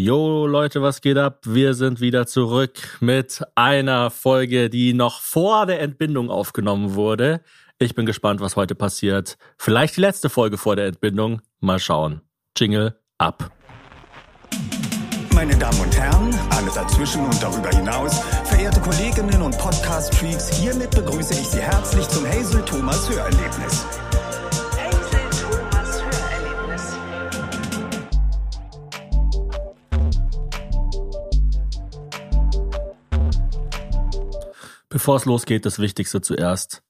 Jo Leute, was geht ab? Wir sind wieder zurück mit einer Folge, die noch vor der Entbindung aufgenommen wurde. Ich bin gespannt, was heute passiert. Vielleicht die letzte Folge vor der Entbindung. Mal schauen. Jingle ab. Meine Damen und Herren, alles dazwischen und darüber hinaus, verehrte Kolleginnen und Podcast-Freaks, hiermit begrüße ich Sie herzlich zum Hazel Thomas Hörerlebnis. Bevor es losgeht, das Wichtigste zuerst.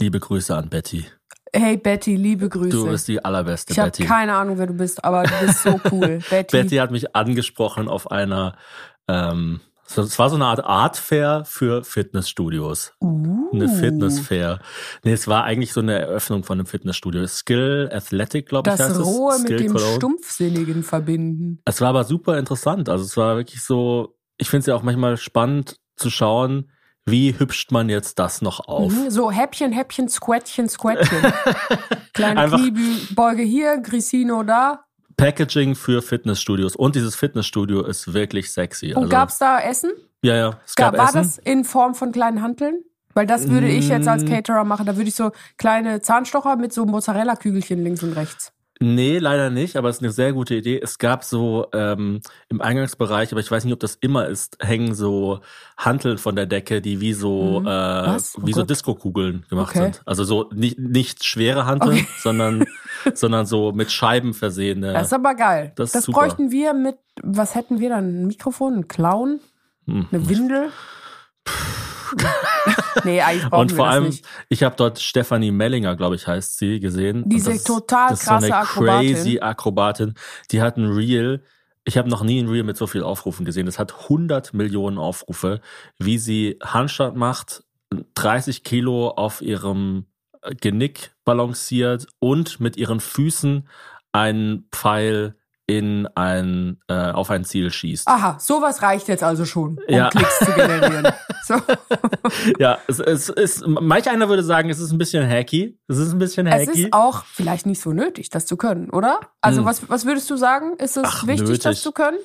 Liebe Grüße an Betty. Hey Betty, liebe Grüße. Du bist die allerbeste ich habe Betty. keine Ahnung, wer du bist, aber du bist so cool. Betty. Betty hat mich angesprochen auf einer, ähm, so- es war so eine Art Art Fair für Fitnessstudios. Uh. Eine Fitnessfair. Nee, es war eigentlich so eine Eröffnung von einem Fitnessstudio. Skill Athletic, glaube ich, Das heißt Rohe es. mit Skill dem Cologne. Stumpfsinnigen verbinden. Es war aber super interessant. Also es war wirklich so, ich finde es ja auch manchmal spannend zu schauen, wie hübscht man jetzt das noch auf. Mhm, So Häppchen, Häppchen, Squettchen, Squettchen. Kleine Einfach- Kniebeuge hier, Grissino da. Packaging für Fitnessstudios. Und dieses Fitnessstudio ist wirklich sexy. Und also, gab's da Essen? ja, ja, es gab, Gab, war Essen. das in Form von kleinen Hanteln? Weil das würde ich jetzt als Mm. Caterer machen. Da würde ich so kleine Zahnstocher mit so Mozzarella-Kügelchen links und rechts. Nee, leider nicht, aber es ist eine sehr gute Idee. Es gab so ähm, im Eingangsbereich, aber ich weiß nicht, ob das immer ist, hängen so Hanteln von der Decke, die wie so Mhm. äh? Oh wie so Gott. Disco-Kugeln gemacht Okay. sind. Also so nicht, nicht schwere Hanteln, Okay. sondern sondern so mit Scheiben versehene. Das ist aber geil. Das das super. bräuchten wir mit, was hätten wir dann? Ein Mikrofon, ein Clown, Hm. eine Windel? nee, eigentlich brauchen Und vor allem, nicht. ich habe dort Stefanie Mellinger, glaube ich, heißt sie, gesehen. Diese das, total das krasse so eine Akrobatin. crazy Akrobatin. Die hat ein Reel. Ich habe noch nie ein Reel mit so viel Aufrufen gesehen. Das hat 100 Millionen Aufrufe, wie sie Handstand macht, 30 Kilo auf ihrem Genick balanciert und mit ihren Füßen einen Pfeil in ein, äh, auf ein Ziel schießt. Aha, sowas reicht jetzt also schon, um Ja. Klicks zu generieren. So. Ja, es, es ist, manch einer würde sagen, es ist ein bisschen hacky. Es ist ein bisschen Es hacky. ist auch vielleicht nicht so nötig, das zu können, oder? Also Hm. was, was würdest du sagen? Ist es Ach, wichtig, nötig. das zu können?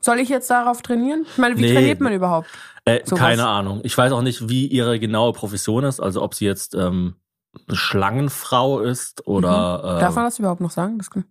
Soll ich jetzt darauf trainieren? Ich meine, wie Nee. trainiert man überhaupt? Äh, keine Ahnung. Ich weiß auch nicht, wie ihre genaue Profession ist. Also ob sie jetzt ähm, eine Schlangenfrau ist oder Mhm. Darf man äh, das überhaupt noch sagen? Das, weiß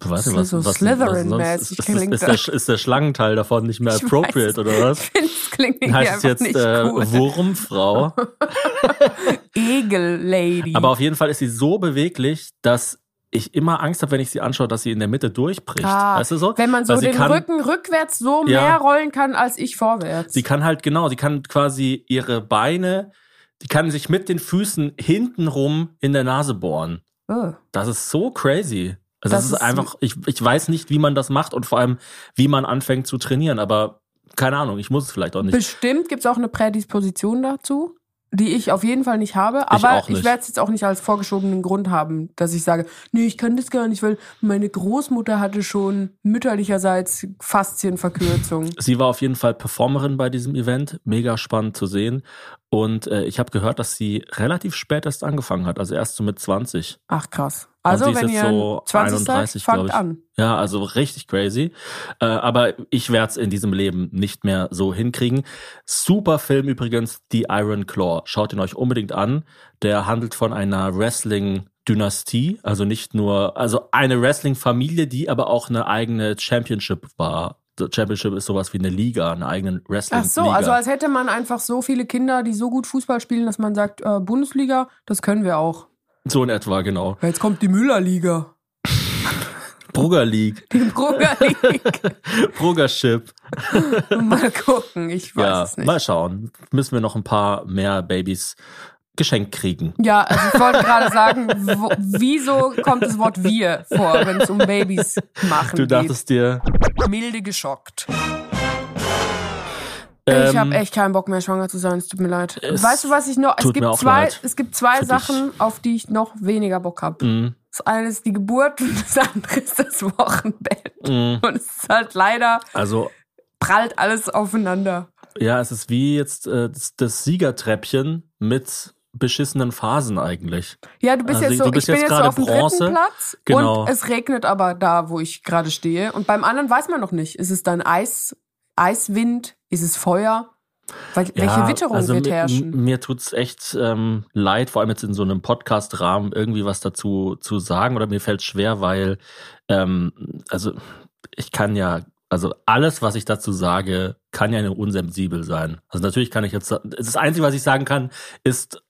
das nicht, was, so was, Slytherin-mäßig was sonst- ist, ist, klingt ist, das. der, ist der Schlangenteil davon nicht mehr Ich weiß appropriate es. oder was? es klingt irgendwie Heißt jetzt nicht äh, cool. Wurmfrau? Egel-Lady. Aber auf jeden Fall ist sie so beweglich, dass ich immer Angst habe, wenn ich sie anschaue, dass sie in der Mitte durchbricht. Ah, weißt du so? Wenn man so den kann, Rücken rückwärts so Ja. mehr rollen kann als ich vorwärts. Sie kann halt genau, sie kann quasi ihre Beine, die kann sich mit den Füßen hintenrum in der Nase bohren. oh. Das ist so crazy. Also Das das, ist ist- einfach, ich, ich weiß nicht, wie man das macht und vor allem, wie man anfängt zu trainieren, aber keine Ahnung, ich muss es vielleicht auch nicht. Bestimmt gibt es auch eine Prädisposition dazu, die ich auf jeden Fall nicht habe. Aber ich, nicht. werde es jetzt auch nicht als vorgeschobenen Grund haben, dass ich sage, nee, ich kann das gar nicht, weil meine Großmutter hatte schon mütterlicherseits Faszienverkürzung. Sie war auf jeden Fall Performerin bei diesem Event, mega spannend zu sehen. Und äh, ich habe gehört, dass sie relativ spät erst angefangen hat, also erst so mit 20. Ach krass. Und Also sie ist wenn jetzt ihr so 20 31, seid, fangt glaub ich. an. Ja, also richtig crazy. Äh, aber ich werde es in diesem Leben nicht mehr so hinkriegen. Super Film übrigens, The Iron Claw. Schaut ihn euch unbedingt an. Der handelt von einer Wrestling-Dynastie, also nicht nur, also eine Wrestling-Familie, die aber auch eine eigene Championship war. Championship ist sowas wie eine Liga, eine eigene Wrestling-Liga. Ach so, also als hätte man einfach so viele Kinder, die so gut Fußball spielen, dass man sagt, äh, Bundesliga, das können wir auch. so in etwa, genau. Jetzt kommt die Müllerliga. Brugger League, Die Brugger League. Bruggership. Mal gucken, ich weiß Ja, es nicht. mal schauen. Müssen wir noch ein paar mehr Babys geschenkt kriegen. Ja, also ich wollte gerade sagen, wo, wieso kommt das Wort wir vor, wenn es um Babys machen Du dachtest dir, geht? Milde geschockt. Ähm, ich habe echt keinen Bock mehr, schwanger zu sein. Es tut mir leid. weißt du, was ich noch? Es gibt zwei, leid. es gibt zwei Für dich. Sachen, auf die ich noch weniger Bock habe. mh, Das eine ist die Geburt und das andere ist das Wochenbett. mh, Und es ist halt leider also prallt alles aufeinander. ja, es ist wie jetzt äh, das, das Siegertreppchen mit beschissenen Phasen eigentlich. Ja, du bist Also, jetzt so, bist ich bin jetzt jetzt so gerade auf dem Bronze. dritten Platz Genau. und es regnet aber da, wo ich gerade stehe. Und beim anderen weiß man noch nicht. Ist es dann Eis, Eiswind? Ist es Feuer? Wel welche Witterung also wird mi- herrschen? Mir tut's echt ähm, leid, vor allem jetzt in so einem Podcast-Rahmen irgendwie was dazu zu sagen oder mir fällt schwer, weil ähm, also ich kann ja also alles, was ich dazu sage, kann ja nur unsensibel sein. Also natürlich kann ich jetzt das Einzige, was ich sagen kann, ist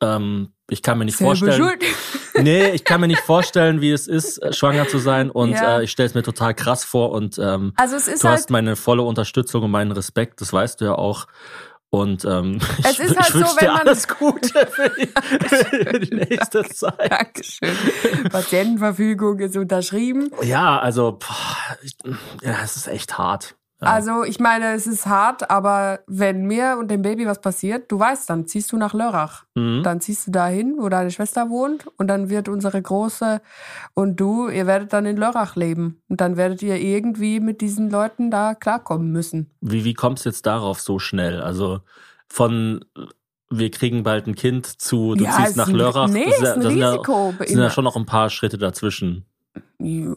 ähm, ich kann mir nicht Selbe vorstellen. Schuld. Nee, ich kann mir nicht vorstellen, wie es ist, äh, schwanger zu sein. Und Ja. äh, ich stelle es mir total krass vor. Und ähm, Also es ist du halt, hast meine volle Unterstützung und meinen Respekt, das weißt du ja auch. Und ähm, Es ich, ist halt ich wünsche so, wenn dir man- alles Gute für die, für die nächste Zeit. Dankeschön. Patientenverfügung ist unterschrieben. Ja, also, boah, ich, ja, es ist echt hart. Ja. Also ich meine, es ist hart, aber wenn mir und dem Baby was passiert, du weißt, dann ziehst du nach Lörrach. Mhm. Dann ziehst du dahin, wo deine Schwester wohnt und dann wird unsere Große und du, ihr werdet dann in Lörrach leben. Und dann werdet ihr irgendwie mit diesen Leuten da klarkommen müssen. Wie, wie kommst du jetzt darauf so schnell? Also von wir kriegen bald ein Kind zu, du Ja, ziehst ist nach ein- Lörrach. nee, das ist ein da sind ja- Risiko. sind ja schon noch ein paar Schritte dazwischen. Ja,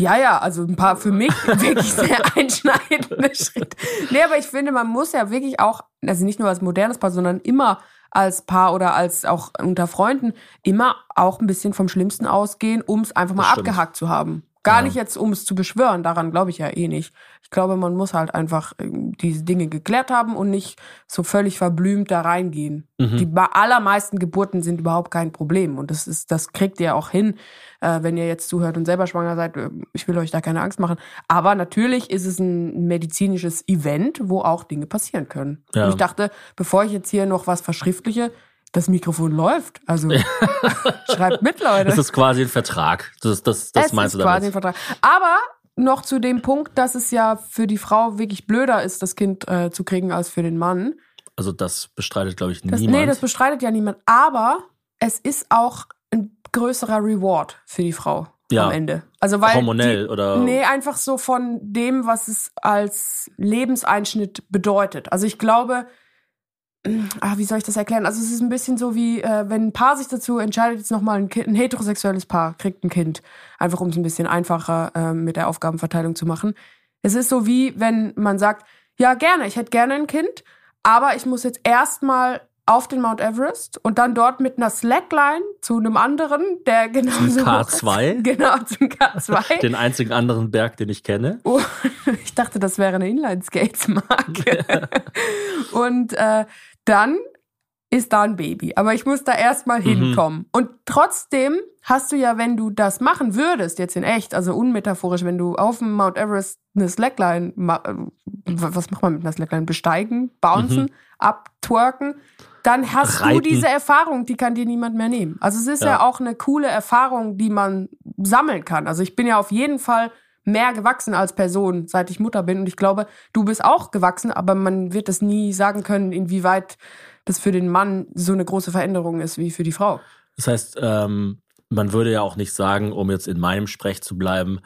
ja, also ein paar für mich wirklich sehr einschneidende Schritte. Nee, aber ich finde, man muss ja wirklich auch, also nicht nur als modernes Paar, sondern immer als Paar oder als auch unter Freunden, immer auch ein bisschen vom Schlimmsten ausgehen, um es einfach mal abgehakt zu haben. Gar Ja. nicht jetzt, um es zu beschwören, daran glaube ich ja eh nicht. Ich glaube, man muss halt einfach ähm, diese Dinge geklärt haben und nicht so völlig verblümt da reingehen. Mhm. Die allermeisten Geburten sind überhaupt kein Problem und das ist, das kriegt ihr auch hin, äh, wenn ihr jetzt zuhört und selber schwanger seid. äh, Ich will euch da keine Angst machen. Aber natürlich ist es ein medizinisches Event, wo auch Dinge passieren können. Ja. Und ich dachte, bevor ich jetzt hier noch was verschriftliche, das Mikrofon läuft. Also schreibt mit, Leute. Das ist quasi ein Vertrag. Das, das, das es meinst ist du quasi ein damit? Vertrag. Aber noch zu dem Punkt, dass es ja für die Frau wirklich blöder ist, das Kind äh, zu kriegen als für den Mann. Also das bestreitet, glaube ich, Das, niemand. nee, das bestreitet ja niemand. Aber es ist auch ein größerer Reward für die Frau Ja. am Ende. Also weil Hormonell die, oder- Nee, einfach so von dem, was es als Lebenseinschnitt bedeutet. Also ich glaube, ah, wie soll ich das erklären? Also es ist ein bisschen so wie, äh, wenn ein Paar sich dazu entscheidet, jetzt nochmal ein, kind, ein heterosexuelles Paar kriegt ein Kind, einfach um es ein bisschen einfacher äh, mit der Aufgabenverteilung zu machen. Es ist so wie, wenn man sagt, ja gerne, ich hätte gerne ein Kind, aber ich muss jetzt erstmal auf den Mount Everest und dann dort mit einer Slackline zu einem anderen, der hoch ist. K2? Genau, zum K2. Den einzigen anderen Berg, den ich kenne. Oh, ich dachte, das wäre eine Inline-Skates-Marke. und äh, dann ist da ein Baby. Aber ich muss da erstmal hinkommen. Und trotzdem hast du ja, wenn du das machen würdest, jetzt in echt, also unmetaphorisch, wenn du auf dem Mount Everest eine Slackline, äh, was macht man mit einer Slackline? Besteigen, bouncen, abtwerken, dann hast du Reiten. diese Erfahrung, die kann dir niemand mehr nehmen. Also es ist ja. Ja. auch eine coole Erfahrung, die man sammeln kann. Also ich bin ja auf jeden Fall mehr gewachsen als Person, seit ich Mutter bin. Und ich glaube, du bist auch gewachsen, aber man wird es nie sagen können, inwieweit das für den Mann so eine große Veränderung ist wie für die Frau. Das heißt, ähm, man würde ja auch nicht sagen, um jetzt in meinem Sprech zu bleiben,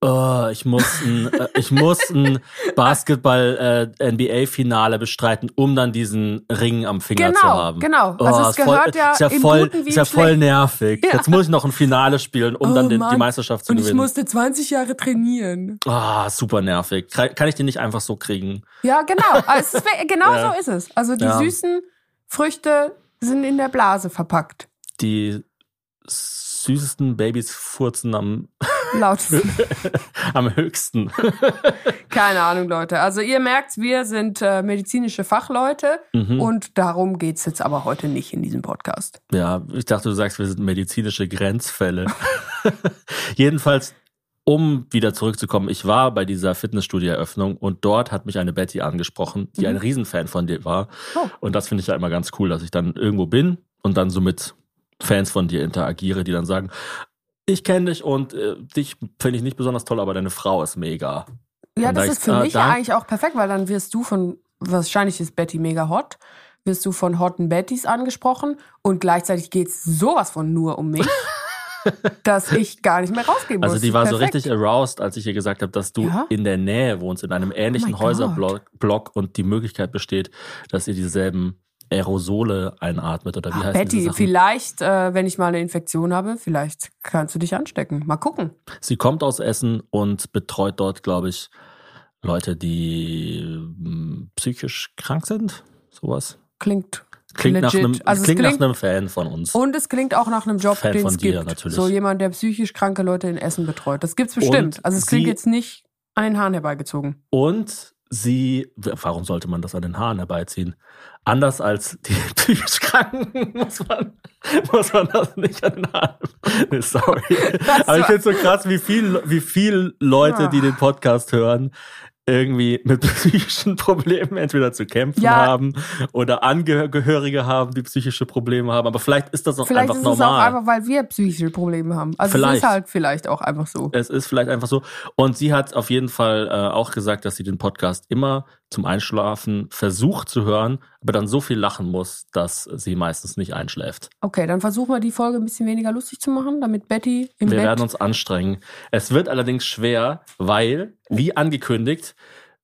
oh, ich muss ein, äh, ich muss ein Basketball äh, bestreiten, um dann diesen Ring am Finger Genau, zu haben. genau. Oh, Also es ist voll, gehört ja ist ja voll, ist ja voll nervig. Ja. Jetzt muss ich noch ein Finale spielen, um Oh dann den, die. Meisterschaft zu Und ich gewinnen. musste 20 Jahre trainieren. Ah, super nervig. Kann ich den nicht einfach so kriegen? Ja, genau. Ist, genau Ja. so ist es. Also die Ja. süßen Früchte sind in der Blase verpackt. Die süßesten Babys furzen am, Lautesten. am höchsten. Keine Ahnung, Leute. Also ihr merkt, wir sind äh, medizinische Fachleute Mhm. und darum geht's jetzt aber heute nicht in diesem Podcast. Ja, ich dachte, du sagst, wir sind medizinische Grenzfälle. Jedenfalls, um wieder zurückzukommen, ich war bei dieser Fitnessstudio-Eröffnung und dort hat mich eine Betty angesprochen, die ein Riesenfan von dir war. Mhm. Oh. Und das finde ich ja immer ganz cool, dass ich dann irgendwo bin und dann so mit Fans von dir interagiere, die dann sagen, ich kenne dich und äh, dich finde ich nicht besonders toll, aber deine Frau ist mega. Ja, Und das da ist ich- für äh, mich da- eigentlich auch perfekt, weil dann wirst du von, wahrscheinlich ist Betty mega hot, wirst du von hotten Bettys angesprochen und gleichzeitig geht's sowas von nur um mich, dass ich gar nicht mehr rausgehen muss. Also die war so Perfekt. richtig aroused, als ich ihr gesagt habe, dass du Ja? in der Nähe wohnst, in einem ähnlichen Oh Häuserblock Block und die Möglichkeit besteht, dass ihr dieselben Aerosole einatmet oder wie heißt diese Betty, vielleicht, äh, wenn ich mal eine Infektion habe, vielleicht kannst du dich anstecken. Mal gucken. Sie kommt aus Essen und betreut dort, glaube ich, Leute, die mm, psychisch krank sind. Sowas. Klingt Klingt, nach legit. einem, also klingt es nach klingt, einem Fan von uns. und es klingt auch nach einem Job, Fan den von es dir, gibt. natürlich. So jemand, der psychisch kranke Leute in Essen betreut. Das gibt's bestimmt. Und also es klingt jetzt nicht an den Haaren herbeigezogen. Und sie, warum sollte man das an den Haaren herbeiziehen? Anders als die psychisch Kranken muss man, muss man das nicht an den Haaren. Nee, sorry. Aber ich finde es so krass, wie viel, wie viel Leute, die den Podcast hören, irgendwie mit psychischen Problemen entweder zu kämpfen Ja. haben oder Angehörige haben, die psychische Probleme haben. Aber vielleicht ist das auch Vielleicht einfach ist es normal. auch einfach, weil wir psychische Probleme haben. Also es Vielleicht. ist halt vielleicht auch einfach so. Es ist vielleicht einfach so. Und sie hat auf jeden Fall äh, auch gesagt, dass sie den Podcast immer zum Einschlafen versucht zu hören, aber dann so viel lachen muss, dass sie meistens nicht einschläft. Okay, dann versuchen wir die Folge ein bisschen weniger lustig zu machen, damit Betty im Wir Bett werden uns anstrengen. Es wird allerdings schwer, weil, wie angekündigt,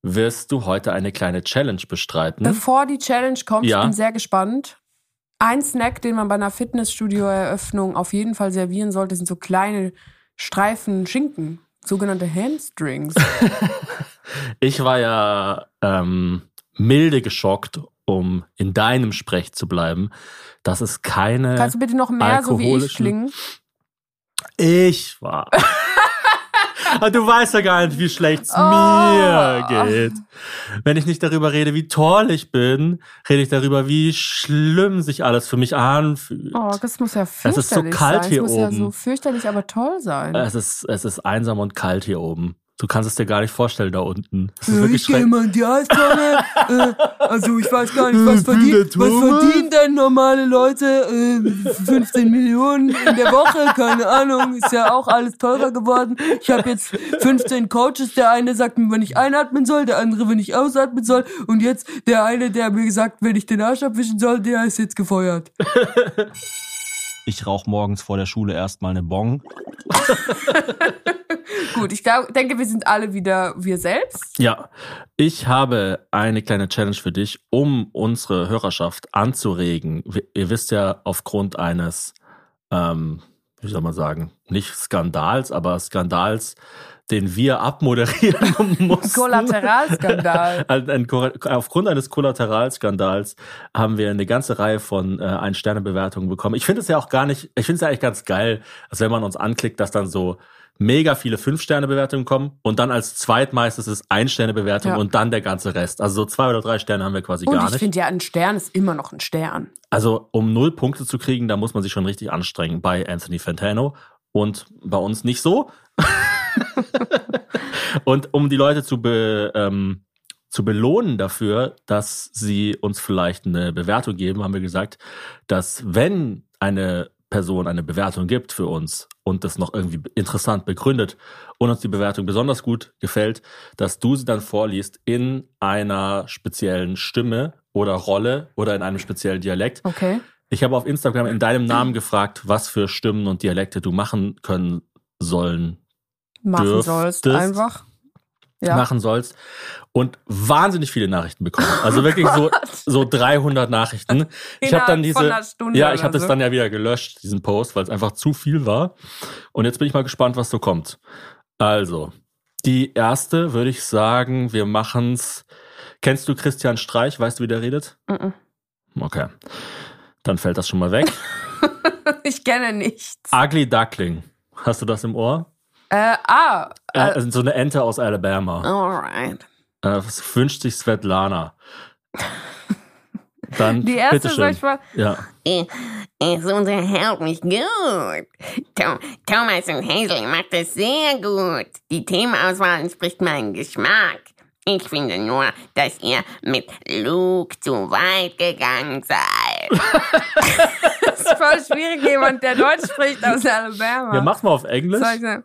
wirst du heute eine kleine Challenge bestreiten. Bevor die Challenge kommt, Ja. ich bin sehr gespannt. Ein Snack, den man bei einer Fitnessstudio-Eröffnung auf jeden Fall servieren sollte, sind so kleine Streifen Schinken, sogenannte Hamstrings. Ich war ja ähm, milde geschockt, um in deinem Sprech zu bleiben, dass es keine Kannst du bitte noch mehr so wie ich klingen? Ich war. Aber du weißt ja gar nicht, wie schlecht es Oh. mir geht. Wenn ich nicht darüber rede, wie toll ich bin, rede ich darüber, wie schlimm sich alles für mich anfühlt. Oh, das muss ja Es fürchterlich ist so kalt sein. hier Es muss ja oben. so fürchterlich, aber toll sein. Es ist, es ist einsam und kalt hier oben. Du kannst es dir gar nicht vorstellen da unten. Es ist Ja, wirklich ich gehe immer in die Eistonne. äh, also ich weiß gar nicht, was, der was verdienen denn normale Leute? Äh, 15 Millionen in der Woche, keine Ahnung. Ist ja auch alles teurer geworden. Ich habe jetzt 15 Coaches. Der eine sagt mir, wann ich einatmen soll, der andere, wenn ich ausatmen soll. Und jetzt der eine, der mir gesagt, wenn ich den Arsch abwischen soll, der ist jetzt gefeuert. Ich rauche morgens vor der Schule erstmal eine Bong. Gut, ich glaub, denke, wir sind alle wieder wir selbst. Ja, ich habe eine kleine Challenge für dich, um unsere Hörerschaft anzuregen. Ihr wisst ja, aufgrund eines, ähm, wie soll man sagen, nicht Skandals, aber Skandals, den wir abmoderieren mussten. Kollateralskandal. Aufgrund eines Kollateralskandals haben wir eine ganze Reihe von äh, Ein-Sterne-Bewertungen bekommen. Ich finde es ja auch gar nicht, ich finde es ja eigentlich ganz geil, dass wenn man uns anklickt, dass dann so mega viele Fünf-Sterne-Bewertungen kommen und dann als zweitmeistes ist Ein-Sterne-Bewertung Ja. und dann der ganze Rest. Also so zwei oder drei Sterne haben wir quasi Und gar ich nicht. finde ja, ein Stern ist immer noch ein Stern. Also um null Punkte zu kriegen, da muss man sich schon richtig anstrengen bei Anthony Fantano und bei uns nicht so. und um die Leute zu, be, ähm, zu belohnen dafür, dass sie uns vielleicht eine Bewertung geben, haben wir gesagt, dass wenn eine Person eine Bewertung gibt für uns und das noch irgendwie interessant begründet und uns die Bewertung besonders gut gefällt, dass du sie dann vorliest in einer speziellen Stimme oder Rolle oder in einem speziellen Dialekt. Okay. Ich habe auf Instagram in deinem Namen gefragt, was für Stimmen und Dialekte du machen können sollen, Machen Dürftest. sollst einfach. Ja. machen sollst und wahnsinnig viele Nachrichten bekommen. Also wirklich so so 300 Nachrichten. Ich habe dann diese Ja, ich habe das so. dann ja wieder gelöscht, diesen Post, weil es einfach zu viel war. Und jetzt bin ich mal gespannt, was so kommt. Also, die erste würde ich sagen, wir machen's. Kennst du Christian Streich? Weißt du, wie der redet? Mhm. Okay. Dann fällt das schon mal weg. Ich kenne nichts. Ugly Duckling. Hast du das im Ohr? Äh, ah. Äh, Äh, also so eine Ente aus Alabama. alright. Äh, was wünscht sich Svetlana? Dann Die erste soll ich mal. Ja. Es unterhält mich gut. Tom, Thomas und Hazel macht das sehr gut. Die Themenauswahl entspricht meinem Geschmack. Ich finde nur, dass ihr mit Luke zu weit gegangen seid. Das ist voll schwierig, jemand, der Deutsch spricht aus Alabama. Ja, mach's mal auf Englisch. Soll ich sagen?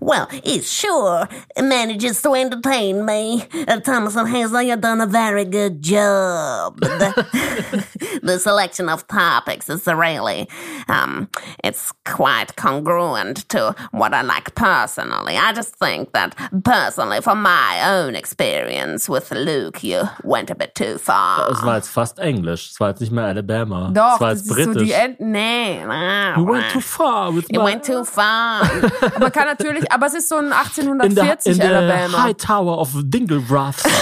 Well, it sure manages to entertain me. Uh, Thomas and Hazel, you've done a very good job. The, the selection of topics is really, um, it's quite congruent to what I like personally. I just think that personally, from my own experience with Luke, you went a bit too far. Es war jetzt fast Englisch. Es war jetzt nicht mehr Alabama. Doch, es war das jetzt ist so die End Nee. You went too far with You went too far. Aber kann natürlich, aber es ist so ein in the, 1840 in the Alabama. High Tower of Dinglebruff.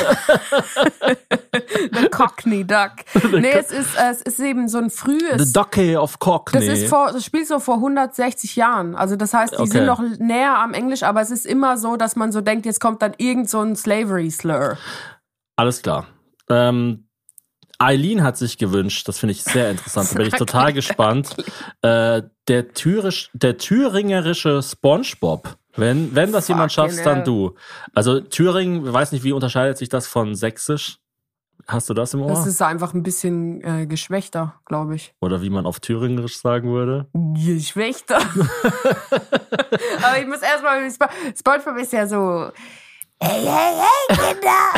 The Cockney Duck. nee, es ist, es ist eben so ein the frühes. Dockey of Cockney. Das ist vor, das spielt so vor 160 Jahren. Also das heißt, die Okay. sind noch näher am Englisch, aber es ist immer so, dass man so denkt, jetzt kommt dann irgend so ein Slavery-Slur. Alles klar. Ähm, Eileen hat sich gewünscht, das finde ich sehr interessant, da bin ich total gespannt. Äh, der, Thürisch, der thüringerische Spongebob. Wenn, wenn das jemand schafft, dann du. Also Thüringen, weiß nicht, wie unterscheidet sich das von Sächsisch? Hast du das im Ohr? Das ist einfach ein bisschen äh, geschwächter, glaube ich. Oder wie man auf Thüringerisch sagen würde? Geschwächter. aber ich muss erstmal, SpongeBob ist ja so. Hey, hey, hey, Kinder!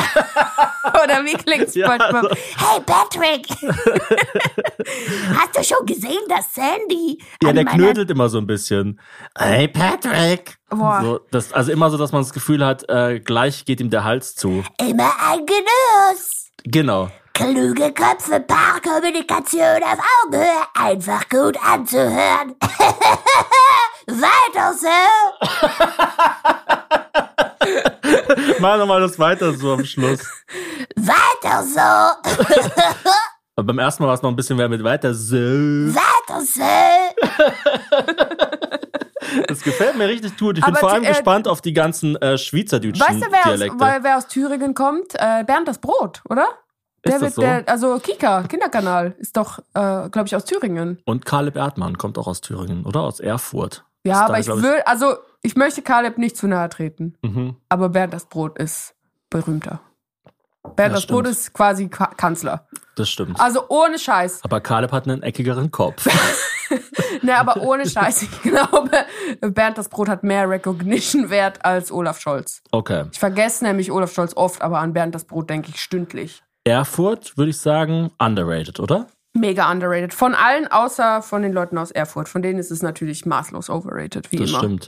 Oder wie klingt Ja, SpongeBob? also- Hey Patrick! Hast du schon gesehen, dass Sandy Ja, der knödelt immer so ein bisschen. Hey Patrick! Boah. So, das, also immer so, dass man das Gefühl hat, äh, gleich geht ihm der Hals zu. immer ein Genuss? Genau. Kluge Köpfe, Paarkommunikation auf Augenhöhe, einfach gut anzuhören. Weiter so! Mach nochmal das weiter so am Schluss. Weiter so! Aber beim ersten Mal war es noch ein bisschen mehr mit weiter so. Weiter so! Das gefällt mir richtig gut. Ich bin Aber vor allem äh, gespannt auf die ganzen äh, schweizerdeutschen Weißt du, wer aus, Dialekte. weil, wer aus Thüringen kommt? Äh, Bernd das Brot, oder? Der das so? der, also Kika, Kinderkanal, ist doch, äh, glaube ich, aus Thüringen. Und Caleb Erdmann kommt auch aus Thüringen, oder? Aus Erfurt. Ja, Ist da, aber ich glaub will, also ich möchte Caleb nicht zu nahe treten. Mhm. Aber Bernd das Brot ist berühmter. Bernd Ja, das Brot ist quasi Ka Kanzler. Das stimmt. Also ohne Scheiß. Aber Caleb hat einen eckigeren Kopf. Ne, aber ohne Scheiß. Ich glaube, Bernd das Brot hat mehr Recognition wert als Olaf Scholz. Okay. Ich vergesse nämlich Olaf Scholz oft, aber an Bernd das Brot denke ich stündlich. Erfurt würde ich sagen, underrated, oder? Mega underrated. Von allen, außer von den Leuten aus Erfurt. Von denen ist es natürlich maßlos overrated, wie Das immer. stimmt.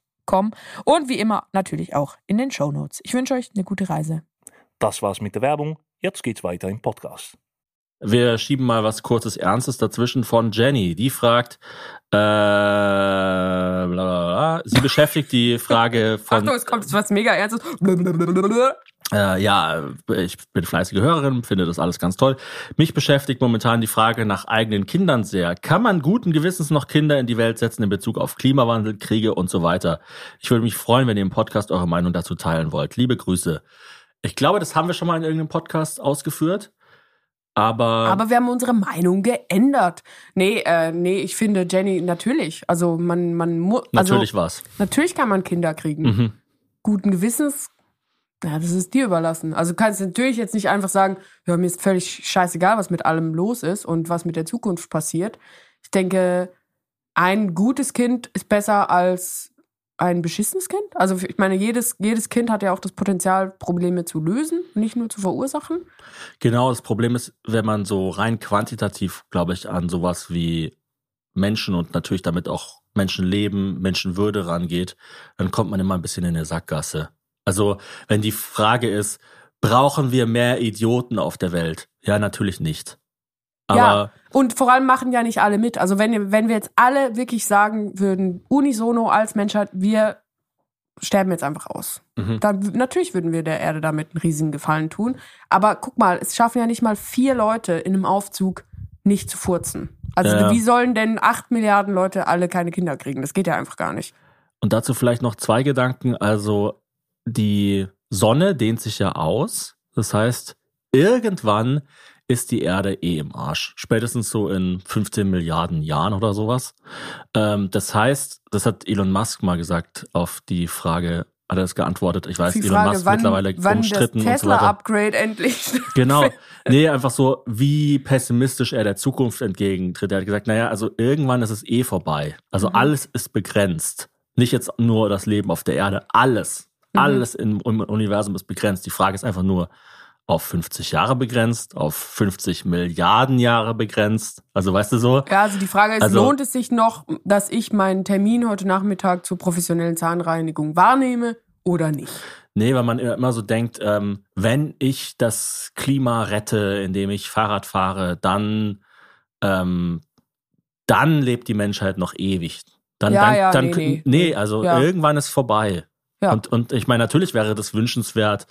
Und wie immer natürlich auch in den Show Notes. Ich wünsche euch eine gute Reise. Das war's mit der Werbung. Jetzt geht's weiter im Podcast. Wir schieben mal was kurzes Ernstes dazwischen von Jenny. Die fragt, äh, bla, bla, bla. sie beschäftigt die Frage von, Achtung, es kommt jetzt was mega Ernstes. Äh, ja, ich bin fleißige Hörerin, finde das alles ganz toll. Mich beschäftigt momentan die Frage nach eigenen Kindern sehr. Kann man guten Gewissens noch Kinder in die Welt setzen in Bezug auf Klimawandel, Kriege und so weiter? Ich würde mich freuen, wenn ihr im Podcast eure Meinung dazu teilen wollt. Liebe Grüße. Ich glaube, das haben wir schon mal in irgendeinem Podcast ausgeführt. Aber, Aber wir haben unsere Meinung geändert. Nee, äh, nee, ich finde, Jenny, natürlich. Also man, man muss. Also, natürlich war's. Natürlich kann man Kinder kriegen. Mhm. Guten Gewissens, ja, das ist dir überlassen. Also du kannst natürlich jetzt nicht einfach sagen, ja, mir ist völlig scheißegal, was mit allem los ist und was mit der Zukunft passiert. Ich denke, ein gutes Kind ist besser als ein beschissenes Kind. Also ich meine, jedes, jedes Kind hat ja auch das Potenzial, Probleme zu lösen, nicht nur zu verursachen. Genau, das Problem ist, wenn man so rein quantitativ, glaube ich, an sowas wie Menschen und natürlich damit auch Menschenleben, Menschenwürde rangeht, dann kommt man immer ein bisschen in eine Sackgasse. Also, wenn die Frage ist, brauchen wir mehr Idioten auf der Welt? Ja, natürlich nicht. Aber ja, und vor allem machen ja nicht alle mit. Also wenn, wenn wir jetzt alle wirklich sagen würden, unisono als Menschheit, wir sterben jetzt einfach aus. Mhm. Dann natürlich würden wir der Erde damit einen riesigen Gefallen tun. Aber guck mal, es schaffen ja nicht mal vier Leute in einem Aufzug nicht zu furzen. Also Ja, wie sollen denn acht Milliarden Leute alle keine Kinder kriegen? Das geht ja einfach gar nicht. Und dazu vielleicht noch zwei Gedanken. Also die Sonne dehnt sich ja aus. Das heißt, irgendwann ist die Erde eh im Arsch. Spätestens so in 15 Milliarden Jahren oder sowas. Ähm, das heißt, das hat Elon Musk mal gesagt auf die Frage, hat er es geantwortet. Ich weiß, die Elon Frage, Musk wann, mittlerweile wann das umstritten und so. Tesla-Upgrade endlich. Genau. Nee, einfach so, wie pessimistisch er der Zukunft entgegentritt. Er hat gesagt, naja, also irgendwann ist es eh vorbei. Also Mhm. alles ist begrenzt. Nicht jetzt nur das Leben auf der Erde. Alles. Mhm. Alles im, im Universum ist begrenzt. Die Frage ist einfach nur, auf 50 Jahre begrenzt, auf 50 Milliarden Jahre begrenzt. Also weißt du so? Ja, also die Frage ist, Also- lohnt es sich noch, dass ich meinen Termin heute Nachmittag zur professionellen Zahnreinigung wahrnehme oder nicht? Nee, weil man immer so denkt, ähm, wenn ich das Klima rette, indem ich Fahrrad fahre, dann, ähm, dann lebt die Menschheit noch ewig. Dann, Ja, dann, ja, dann, nee, nee. nee, also Ja. irgendwann ist vorbei. Ja. Und, und ich meine, natürlich wäre das wünschenswert,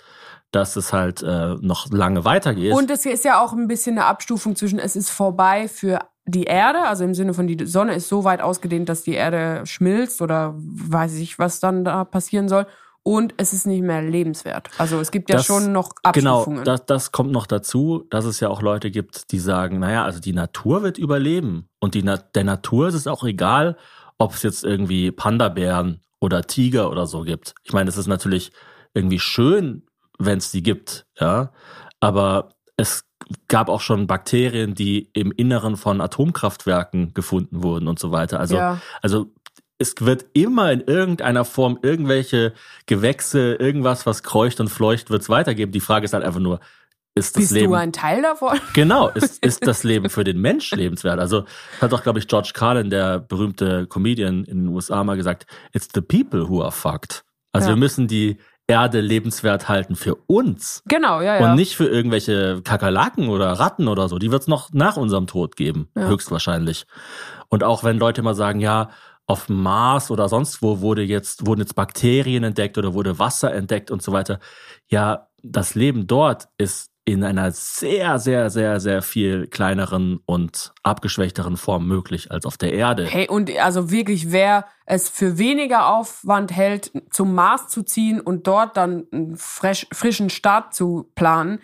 dass es halt äh, noch lange weitergeht. Und es ist ja auch ein bisschen eine Abstufung zwischen, es ist vorbei für die Erde, also im Sinne von, die Sonne ist so weit ausgedehnt, dass die Erde schmilzt oder weiß ich, was dann da passieren soll. Und es ist nicht mehr lebenswert. Also es gibt ja Das- schon noch Genau, Abstufungen. das, das kommt noch dazu, dass es ja auch Leute gibt, die sagen, naja, also die Natur wird überleben. Und die, der Natur ist es auch egal, ob es jetzt irgendwie Panda-Bären oder Tiger oder so gibt. Ich meine, es ist natürlich irgendwie schön, wenn es die gibt, ja. Aber es gab auch schon Bakterien, die im Inneren von Atomkraftwerken gefunden wurden und so weiter. Also, ja. also es wird immer in irgendeiner Form irgendwelche Gewächse, irgendwas, was kreucht und fleucht, wird es weitergeben. Die Frage ist halt einfach nur, ist das Bist Leben du ein Teil davon? genau ist, ist das Leben für den Mensch lebenswert? Also hat doch glaube ich George Carlin, der berühmte Comedian in den USA, mal gesagt: It's the people who are fucked. Also Ja. wir müssen die Erde lebenswert halten für uns Genau, ja, ja. und nicht für irgendwelche Kakerlaken oder Ratten oder so. Die wird es noch nach unserem Tod geben, Ja. höchstwahrscheinlich. Und auch wenn Leute mal sagen, ja, auf dem Mars oder sonst wo wurde jetzt, wurden jetzt Bakterien entdeckt oder wurde Wasser entdeckt und so weiter. Ja, das Leben dort ist in einer sehr, sehr, sehr, sehr viel kleineren und abgeschwächteren Form möglich als auf der Erde. Hey, und also wirklich, wer es für weniger Aufwand hält, zum Mars zu ziehen und dort dann einen fresh, frischen Start zu planen,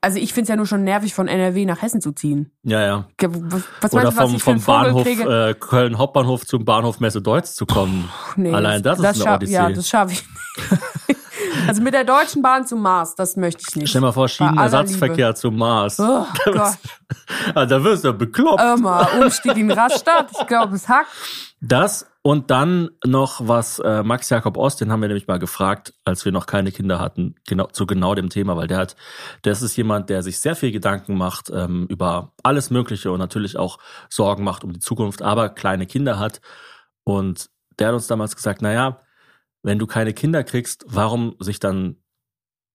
also ich finde es ja nur schon nervig, von NRW nach Hessen zu ziehen. Ja, ja. Was, was Oder meinst vom, vom Bahnhof äh, Köln Hauptbahnhof zum Bahnhof Messe Deutz zu kommen. Nee, Allein das, ist eine scha- Odyssee. Ja, das schaffe ich nicht. Also mit der Deutschen Bahn zum Mars, das möchte ich nicht. Stell mal vor, Schienenersatzverkehr zum Mars. Oh Gott. Ah, da wirst du bekloppt. Irma, Umstieg in Rastatt. Ich glaube, es hackt. Das und dann noch was äh, Max Jakob Ost, den haben wir nämlich mal gefragt, als wir noch keine Kinder hatten, genau zu genau dem Thema, weil der hat, das ist jemand, der sich sehr viel Gedanken macht ähm, über alles Mögliche und natürlich auch Sorgen macht um die Zukunft, aber kleine Kinder hat. Und der hat uns damals gesagt, naja, wenn du keine Kinder kriegst, warum sich dann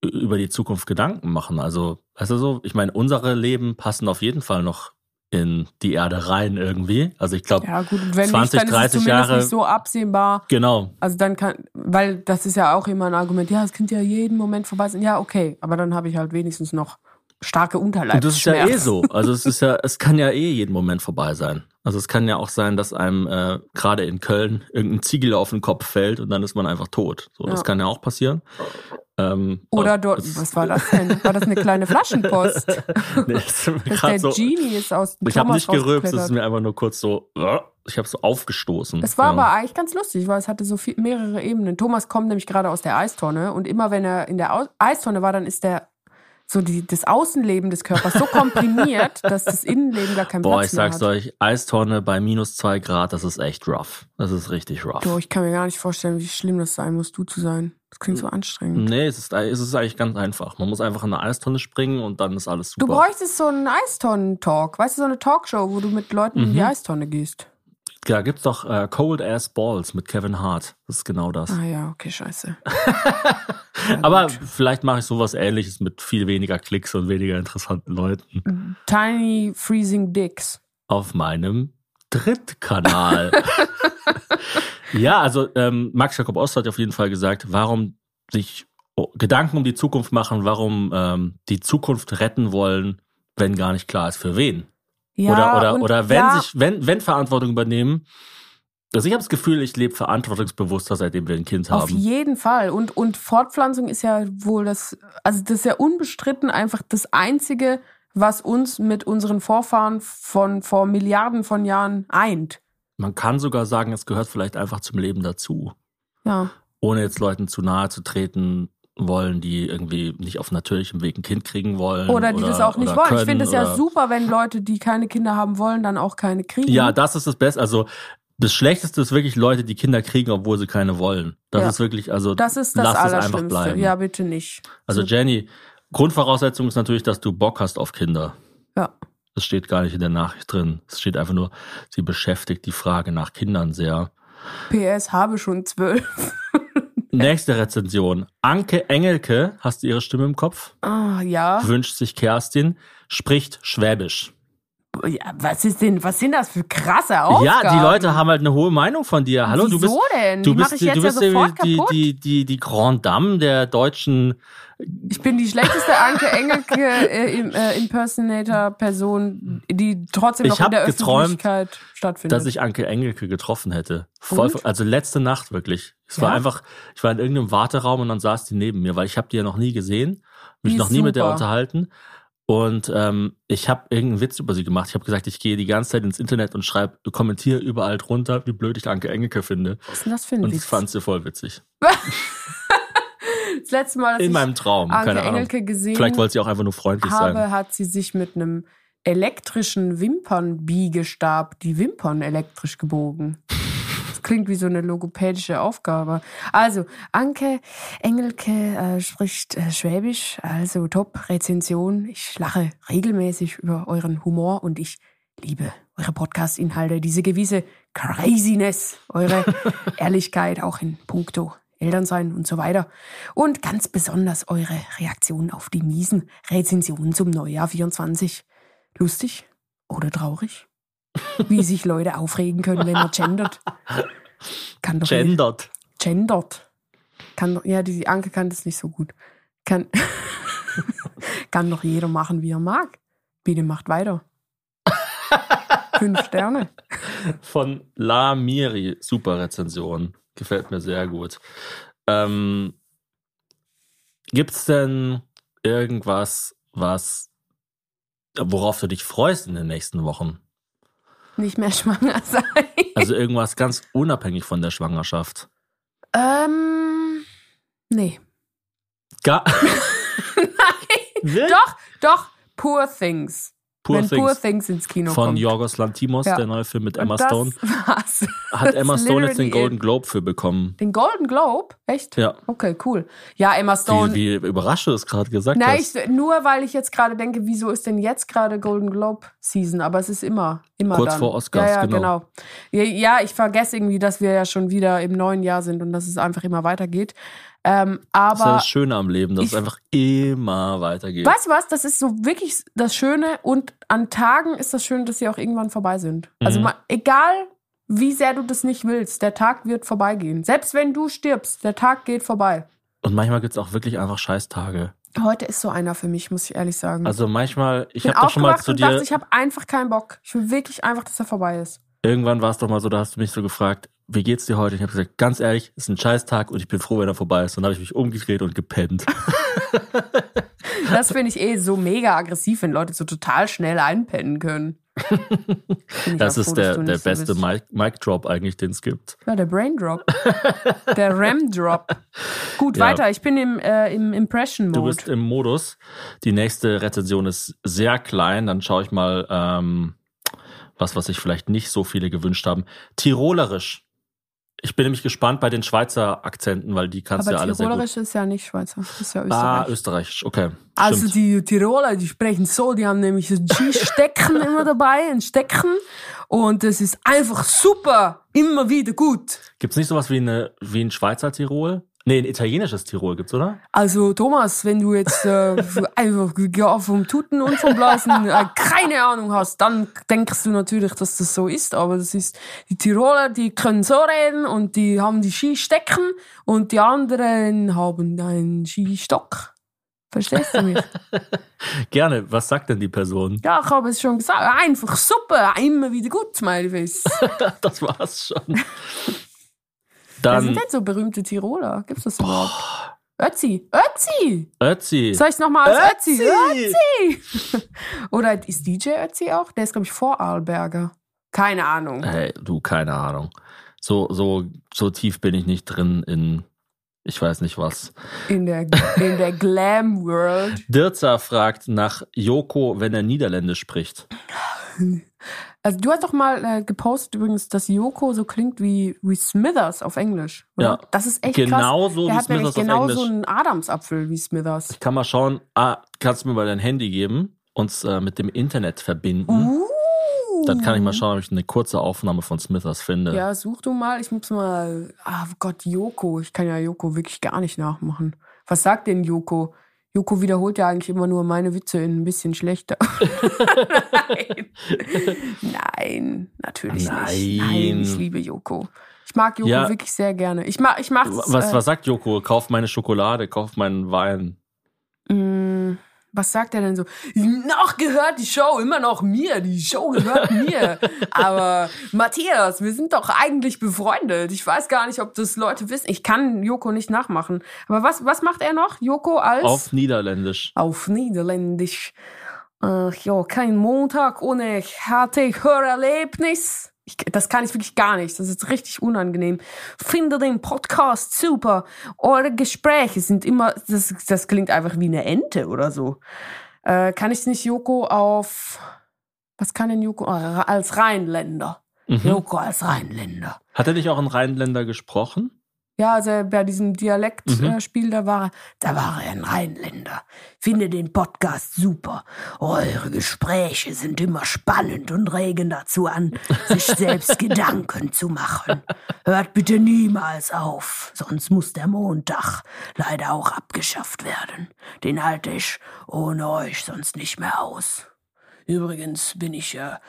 über die Zukunft Gedanken machen? Also, weißt du so, ich meine, unsere Leben passen auf jeden Fall noch in die Erde rein irgendwie. Also ich glaube, Ja, gut, wenn 20, nicht, dann ist es 30 zumindest Jahre. nicht so absehbar. genau. Also dann kann, weil das ist ja auch immer ein Argument, ja, es könnte ja jeden Moment vorbei sein. Ja, okay, aber dann habe ich halt wenigstens noch starke Und das ist ja Unterleibsschmerzen. eh so. Also es ist ja, es kann ja eh jeden Moment vorbei sein. Also es kann ja auch sein, dass einem äh, gerade in Köln irgendein Ziegel auf den Kopf fällt und dann ist man einfach tot. So, das Ja. kann ja auch passieren. Ähm, Oder dort, das- was war das denn? War das eine kleine Flaschenpost? nee, das ist der so, Genie ist aus dem ich habe nicht gerülpst, es ist mir einfach nur kurz so, äh, ich habe so aufgestoßen. Es war ja. aber eigentlich ganz lustig, weil es hatte so viel, mehrere Ebenen. Thomas kommt nämlich gerade aus der Eistonne und immer wenn er in der Eistonne war, dann ist der so die, das Außenleben des Körpers so komprimiert, dass das Innenleben gar keinen Boah, Platz ich mehr sag's hat. euch, Eistonne bei minus zwei Grad, das ist echt rough. Das ist richtig rough. Du, ich kann mir gar nicht vorstellen, wie schlimm das sein muss, du zu sein. Das klingt so anstrengend. Nee, es ist, es ist eigentlich ganz einfach. Man muss einfach in eine Eistonne springen und dann ist alles super. Du bräuchtest so einen Eistonnen-Talk. Weißt du, so eine Talkshow, wo du mit Leuten in die Mhm. Eistonne gehst. Da gibt's doch äh, Cold Ass Balls mit Kevin Hart. Das ist genau das. Ah ja, okay, scheiße. Aber vielleicht mache ich sowas ähnliches mit viel weniger Klicks und weniger interessanten Leuten Tiny Freezing Dicks. auf meinem Drittkanal. ja, also ähm, Max Jakob Ost hat auf jeden Fall gesagt, warum sich oh, Gedanken um die Zukunft machen, warum ähm, die Zukunft retten wollen, wenn gar nicht klar ist, für wen. Ja, oder oder, oder wenn ja, sich, wenn, wenn Verantwortung übernehmen. Also ich habe das Gefühl, ich lebe verantwortungsbewusster, seitdem wir ein Kind Auf haben. jeden Fall. Und, und Fortpflanzung ist ja wohl das, also das ist ja unbestritten einfach das Einzige, was uns mit unseren Vorfahren von vor Milliarden von Jahren eint. Man kann sogar sagen, es gehört vielleicht einfach zum Leben dazu. Ja. Ohne jetzt Leuten zu nahe zu treten wollen, die irgendwie nicht auf natürlichem Weg ein Kind kriegen wollen. Oder die das auch nicht oder wollen. ich können finde es ja oder- super, wenn Leute, die keine Kinder haben wollen, dann auch keine kriegen. Ja, das ist das Beste. Also das Schlechteste ist wirklich Leute, die Kinder kriegen, obwohl sie keine wollen. Das Ja. ist wirklich, also das ist das lass es einfach bleiben. Ja, bitte nicht. Also Jenny, Grundvoraussetzung ist natürlich, dass du Bock hast auf Kinder. Ja. Das steht gar nicht in der Nachricht drin. Es steht einfach nur, sie beschäftigt die Frage nach Kindern sehr. PS habe schon zwölf. Nächste Rezension. Anke Engelke, hast du ihre Stimme im Kopf? Ah, ja. Wünscht sich Kerstin, spricht Schwäbisch. Ja. Was ist denn, was sind das für krasse Aufgaben? Ja, die Leute haben halt eine hohe Meinung von dir. Hallo, du bist, Wieso denn? du Die bist, du bist ja die, die, die, die Grand Dame der deutschen. Ich bin die schlechteste Anke Engelke äh, äh, Impersonator-Person, die trotzdem noch in der geträumt, Öffentlichkeit stattfindet. dass ich Anke Engelke getroffen hätte. Voll, also letzte Nacht wirklich. Es war Ja? einfach, ich war in irgendeinem Warteraum und dann saß die neben mir, weil ich habe die ja noch nie gesehen, mich noch nie mit der super. unterhalten. Und ähm, ich habe irgendeinen Witz über sie gemacht. Ich habe gesagt, ich gehe die ganze Zeit ins Internet und schreibe, kommentiere überall drunter, wie blöd ich Anke Engelke finde. Was ist denn das für ein Und Witz? das fand sie voll witzig. das letzte Mal, als In ich meinem Traum, Anke keine Ahnung. Engelke gesehen Vielleicht wollte sie auch einfach nur freundlich habe, sein. hat sie sich mit einem elektrischen Wimpernbiegestab die Wimpern elektrisch gebogen. Klingt wie so eine logopädische Aufgabe. Also, Anke Engelke äh, spricht äh, Schwäbisch, also top Rezension. Ich lache regelmäßig über euren Humor und ich liebe eure Podcast-Inhalte, diese gewisse Craziness, eure Ehrlichkeit auch in puncto Elternsein und so weiter. Und ganz besonders eure Reaktion auf die miesen Rezensionen zum Neujahr 24. Lustig oder traurig? Wie sich Leute aufregen können, wenn man gendert. Kann doch Gendert. gendert. Kann doch, ja, die Anke kann das nicht so gut. Kann, kann doch jeder machen, wie er mag. Bitte macht weiter. Fünf Sterne. Von La Miri. Super Rezension. Gefällt mir sehr gut. Ähm, gibt's denn irgendwas, was, worauf du dich freust in den nächsten Wochen? Nicht mehr schwanger sein. Also irgendwas ganz unabhängig von der Schwangerschaft. ähm, nee. Gar Nein. Doch, doch. Poor Things. Poor Wenn Things. Poor Things ins Kino Von kommt. Yorgos Lantimos, Ja. der neue Film mit Emma Stone. war's. Hat Emma Stone jetzt den Golden. Globe für bekommen. Den Golden Globe? Echt? Ja. Okay, cool. Ja, Emma Stone. Wie, wie überrascht du das gerade gesagt Nein, hast. ich, nur weil ich jetzt gerade denke, wieso ist denn jetzt gerade Golden Globe Season? Aber es ist immer, immer Kurz dann. vor Oscars, ja, ja, genau. genau. Ja, ja, ich vergesse irgendwie, dass wir ja schon wieder im neuen Jahr sind und dass es einfach immer weitergeht. Ähm, Das ist ja aber das Schöne am Leben, dass ich- es einfach immer weitergeht. weißt du was? Das ist so wirklich das Schöne und an Tagen ist das Schöne, dass sie auch irgendwann vorbei sind. Also Mhm. ma- egal wie sehr du das nicht willst, der Tag wird vorbeigehen. Selbst wenn du stirbst, der Tag geht vorbei. Und manchmal gibt es auch wirklich einfach Scheißtage. Heute ist so einer für mich, muss ich ehrlich sagen. Also manchmal, ich habe doch schon mal zu dir, dachte, ich habe einfach keinen Bock. Ich will wirklich einfach, dass er vorbei ist. irgendwann war es doch mal so, da hast du mich so gefragt, wie geht's dir heute? Ich habe gesagt, ganz ehrlich, ist ein Scheißtag und ich bin froh, wenn er vorbei ist. Und dann habe ich mich umgedreht und gepennt. Das finde ich eh so mega aggressiv, wenn Leute so total schnell einpennen können. Das ist froh, der, du der so beste bist. Mic, Mic Drop eigentlich, den es gibt. Ja, der Brain Drop. der Ram Drop. Gut, Ja. weiter. Ich bin im, äh, im Impression Du Mode. bist im Modus. Die nächste Rezension ist sehr klein. Dann schaue ich mal, ähm, was, was sich vielleicht nicht so viele gewünscht haben. Tirolerisch. Ich bin nämlich gespannt bei den Schweizer Akzenten, weil die kannst du ja alle sehr gut. Tirolerisch ist ja nicht Schweizer. Das ist ja Ah, Österreich. österreichisch. Okay. also Stimmt. die Tiroler, die sprechen so, die haben nämlich ein G-Stecken immer dabei, ein Stecken. Und das ist einfach super. Immer wieder gut. Gibt's nicht sowas wie, eine, wie ein Schweizer Tirol? Nee, ein italienisches Tirol gibt's, oder? Also Thomas, wenn du jetzt äh, einfach vom Tuten und vom Blasen äh, keine Ahnung hast, dann denkst du natürlich, dass das so ist. Aber das ist die Tiroler, die können so reden und die haben die Skistecken und die anderen haben einen Skistock. Verstehst du mich? Gerne. Was sagt denn die Person? ja, ich habe es schon gesagt. Einfach super, immer wieder gut, Smileyface. das war's schon. Wer sind Dann denn so berühmte Tiroler? Gibt's das überhaupt? Ötzi, Ötzi! Ötzi. Soll ich nochmal als Ötzi? Ötzi! Ötzi! Oder ist DJ Ötzi auch? Der ist, glaube ich, vor Arlberger. Keine Ahnung. Hey, du, keine Ahnung. So, so, so tief bin ich nicht drin in, ich weiß nicht was. In der, in der Glam World. Dirza fragt nach Joko, wenn er Niederländisch spricht. Also du hast doch mal äh, gepostet übrigens, dass Yoko so klingt wie, wie Smithers auf Englisch. Oder? Ja. Das ist echt krass. Genauso Der wie hat Smithers auf genau Englisch. so einen Adamsapfel wie Smithers. Ich kann mal schauen, ah, kannst du mir mal dein Handy geben, uns äh, mit dem Internet verbinden. Uh. Dann kann ich mal schauen, ob ich eine kurze Aufnahme von Smithers finde. Ja, such du mal. Ich muss mal. Ah Gott, Yoko. Ich kann ja Yoko wirklich gar nicht nachmachen. Was sagt denn Yoko? Yoko wiederholt ja eigentlich immer nur meine Witze in ein bisschen schlechter. Nein. Nein, natürlich nicht. Nein. Nein, ich liebe Yoko. Ich mag Yoko Ja. wirklich sehr gerne. Ich mach, ich mach's. Was, äh, was sagt Joko? Kauf meine Schokolade, kauf meinen Wein. Mm, Was sagt er denn so? Noch gehört die Show immer noch mir. Die Show gehört mir. Aber Matthias, wir sind doch eigentlich befreundet. Ich weiß gar nicht, ob das Leute wissen. Ich kann Joko nicht nachmachen. Aber was, was macht er noch? Joko als? Auf Niederländisch. auf Niederländisch. Ach ja, kein Montag ohne harte Hörerlebnis. Ich, das kann ich wirklich gar nicht. Das ist richtig unangenehm. Finde den Podcast super. Eure Gespräche sind immer, das, das klingt einfach wie eine Ente oder so. Äh, kann ich nicht Joko auf, was kann denn Joko? Ah, Als Rheinländer. Mhm. Joko als Rheinländer. Hat er nicht auch in Rheinländer gesprochen? Ja, also bei diesem Mhm. Dialektspiel, da war er, da war er ein Rheinländer. Finde den Podcast super. Eure Gespräche sind immer spannend und regen dazu an, sich selbst Gedanken zu machen. Hört bitte niemals auf, sonst muss der Montag leider auch abgeschafft werden. Den halte ich ohne euch sonst nicht mehr aus. Übrigens bin ich ja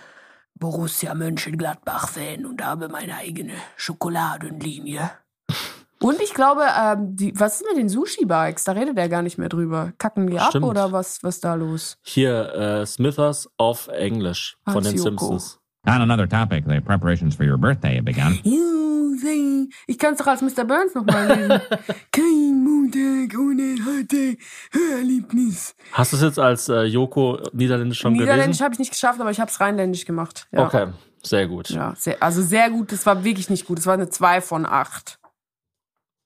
Borussia Mönchengladbach-Fan und habe meine eigene Schokoladenlinie. Und ich glaube, ähm, die, was ist mit den Sushi-Bikes? Da redet er gar nicht mehr drüber. Kacken die ab Stimmt. oder was, was da los? Hier, äh, Smithers auf Englisch von Als den Joko. Simpsons. On another topic, the preparations for your birthday have begun. Ich kann es doch als Mr. Burns nochmal lesen. Kein Montag ohne heute Hörerlebnis. Hast du es jetzt als äh, Joko Niederländisch schon Niederländisch habe ich nicht geschafft, aber ich habe es rheinländisch gemacht. Ja. Okay, sehr gut. Ja, sehr, also sehr gut. Das war wirklich nicht gut. Das war eine 2 von 8.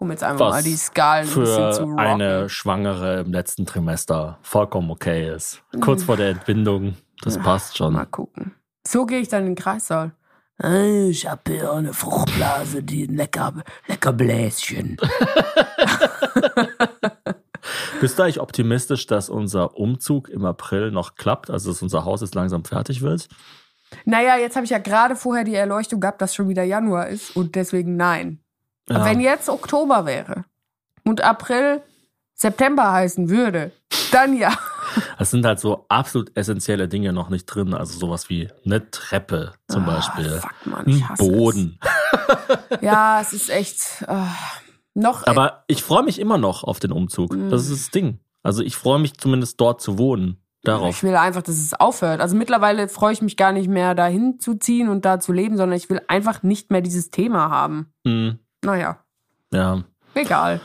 Um jetzt einfach Was mal die Skalen ein bisschen zu Für rocken. eine Schwangere im letzten Trimester vollkommen okay ist. Kurz vor der Entbindung, das passt schon. Mal gucken. So gehe ich dann in den Kreissaal. Äh, Ich habe hier eine Fruchtblase, die ein lecker, lecker Bläschen. Bist du eigentlich optimistisch, dass unser Umzug im April noch klappt, also dass unser Haus jetzt langsam fertig wird? Naja, jetzt habe ich ja gerade vorher die Erleuchtung gehabt, dass schon wieder Januar ist und deswegen nein. Ja. wenn jetzt Oktober wäre, und April September heißen würde, dann ja. Es sind halt so absolut essentielle Dinge noch nicht drin. Also sowas wie eine Treppe zum Ah, Beispiel. fuck, Mann, ich hasse Boden. Ja, es ist echt äh, noch. Aber ich freue mich immer noch auf den Umzug. Mhm. Das ist das Ding. Also ich freue mich zumindest dort zu wohnen. Darauf. Ich will einfach, dass es aufhört. Also mittlerweile freue ich mich gar nicht mehr, dahin zu ziehen und da zu leben, sondern ich will einfach nicht mehr dieses Thema haben. Hm, Naja, ja, egal.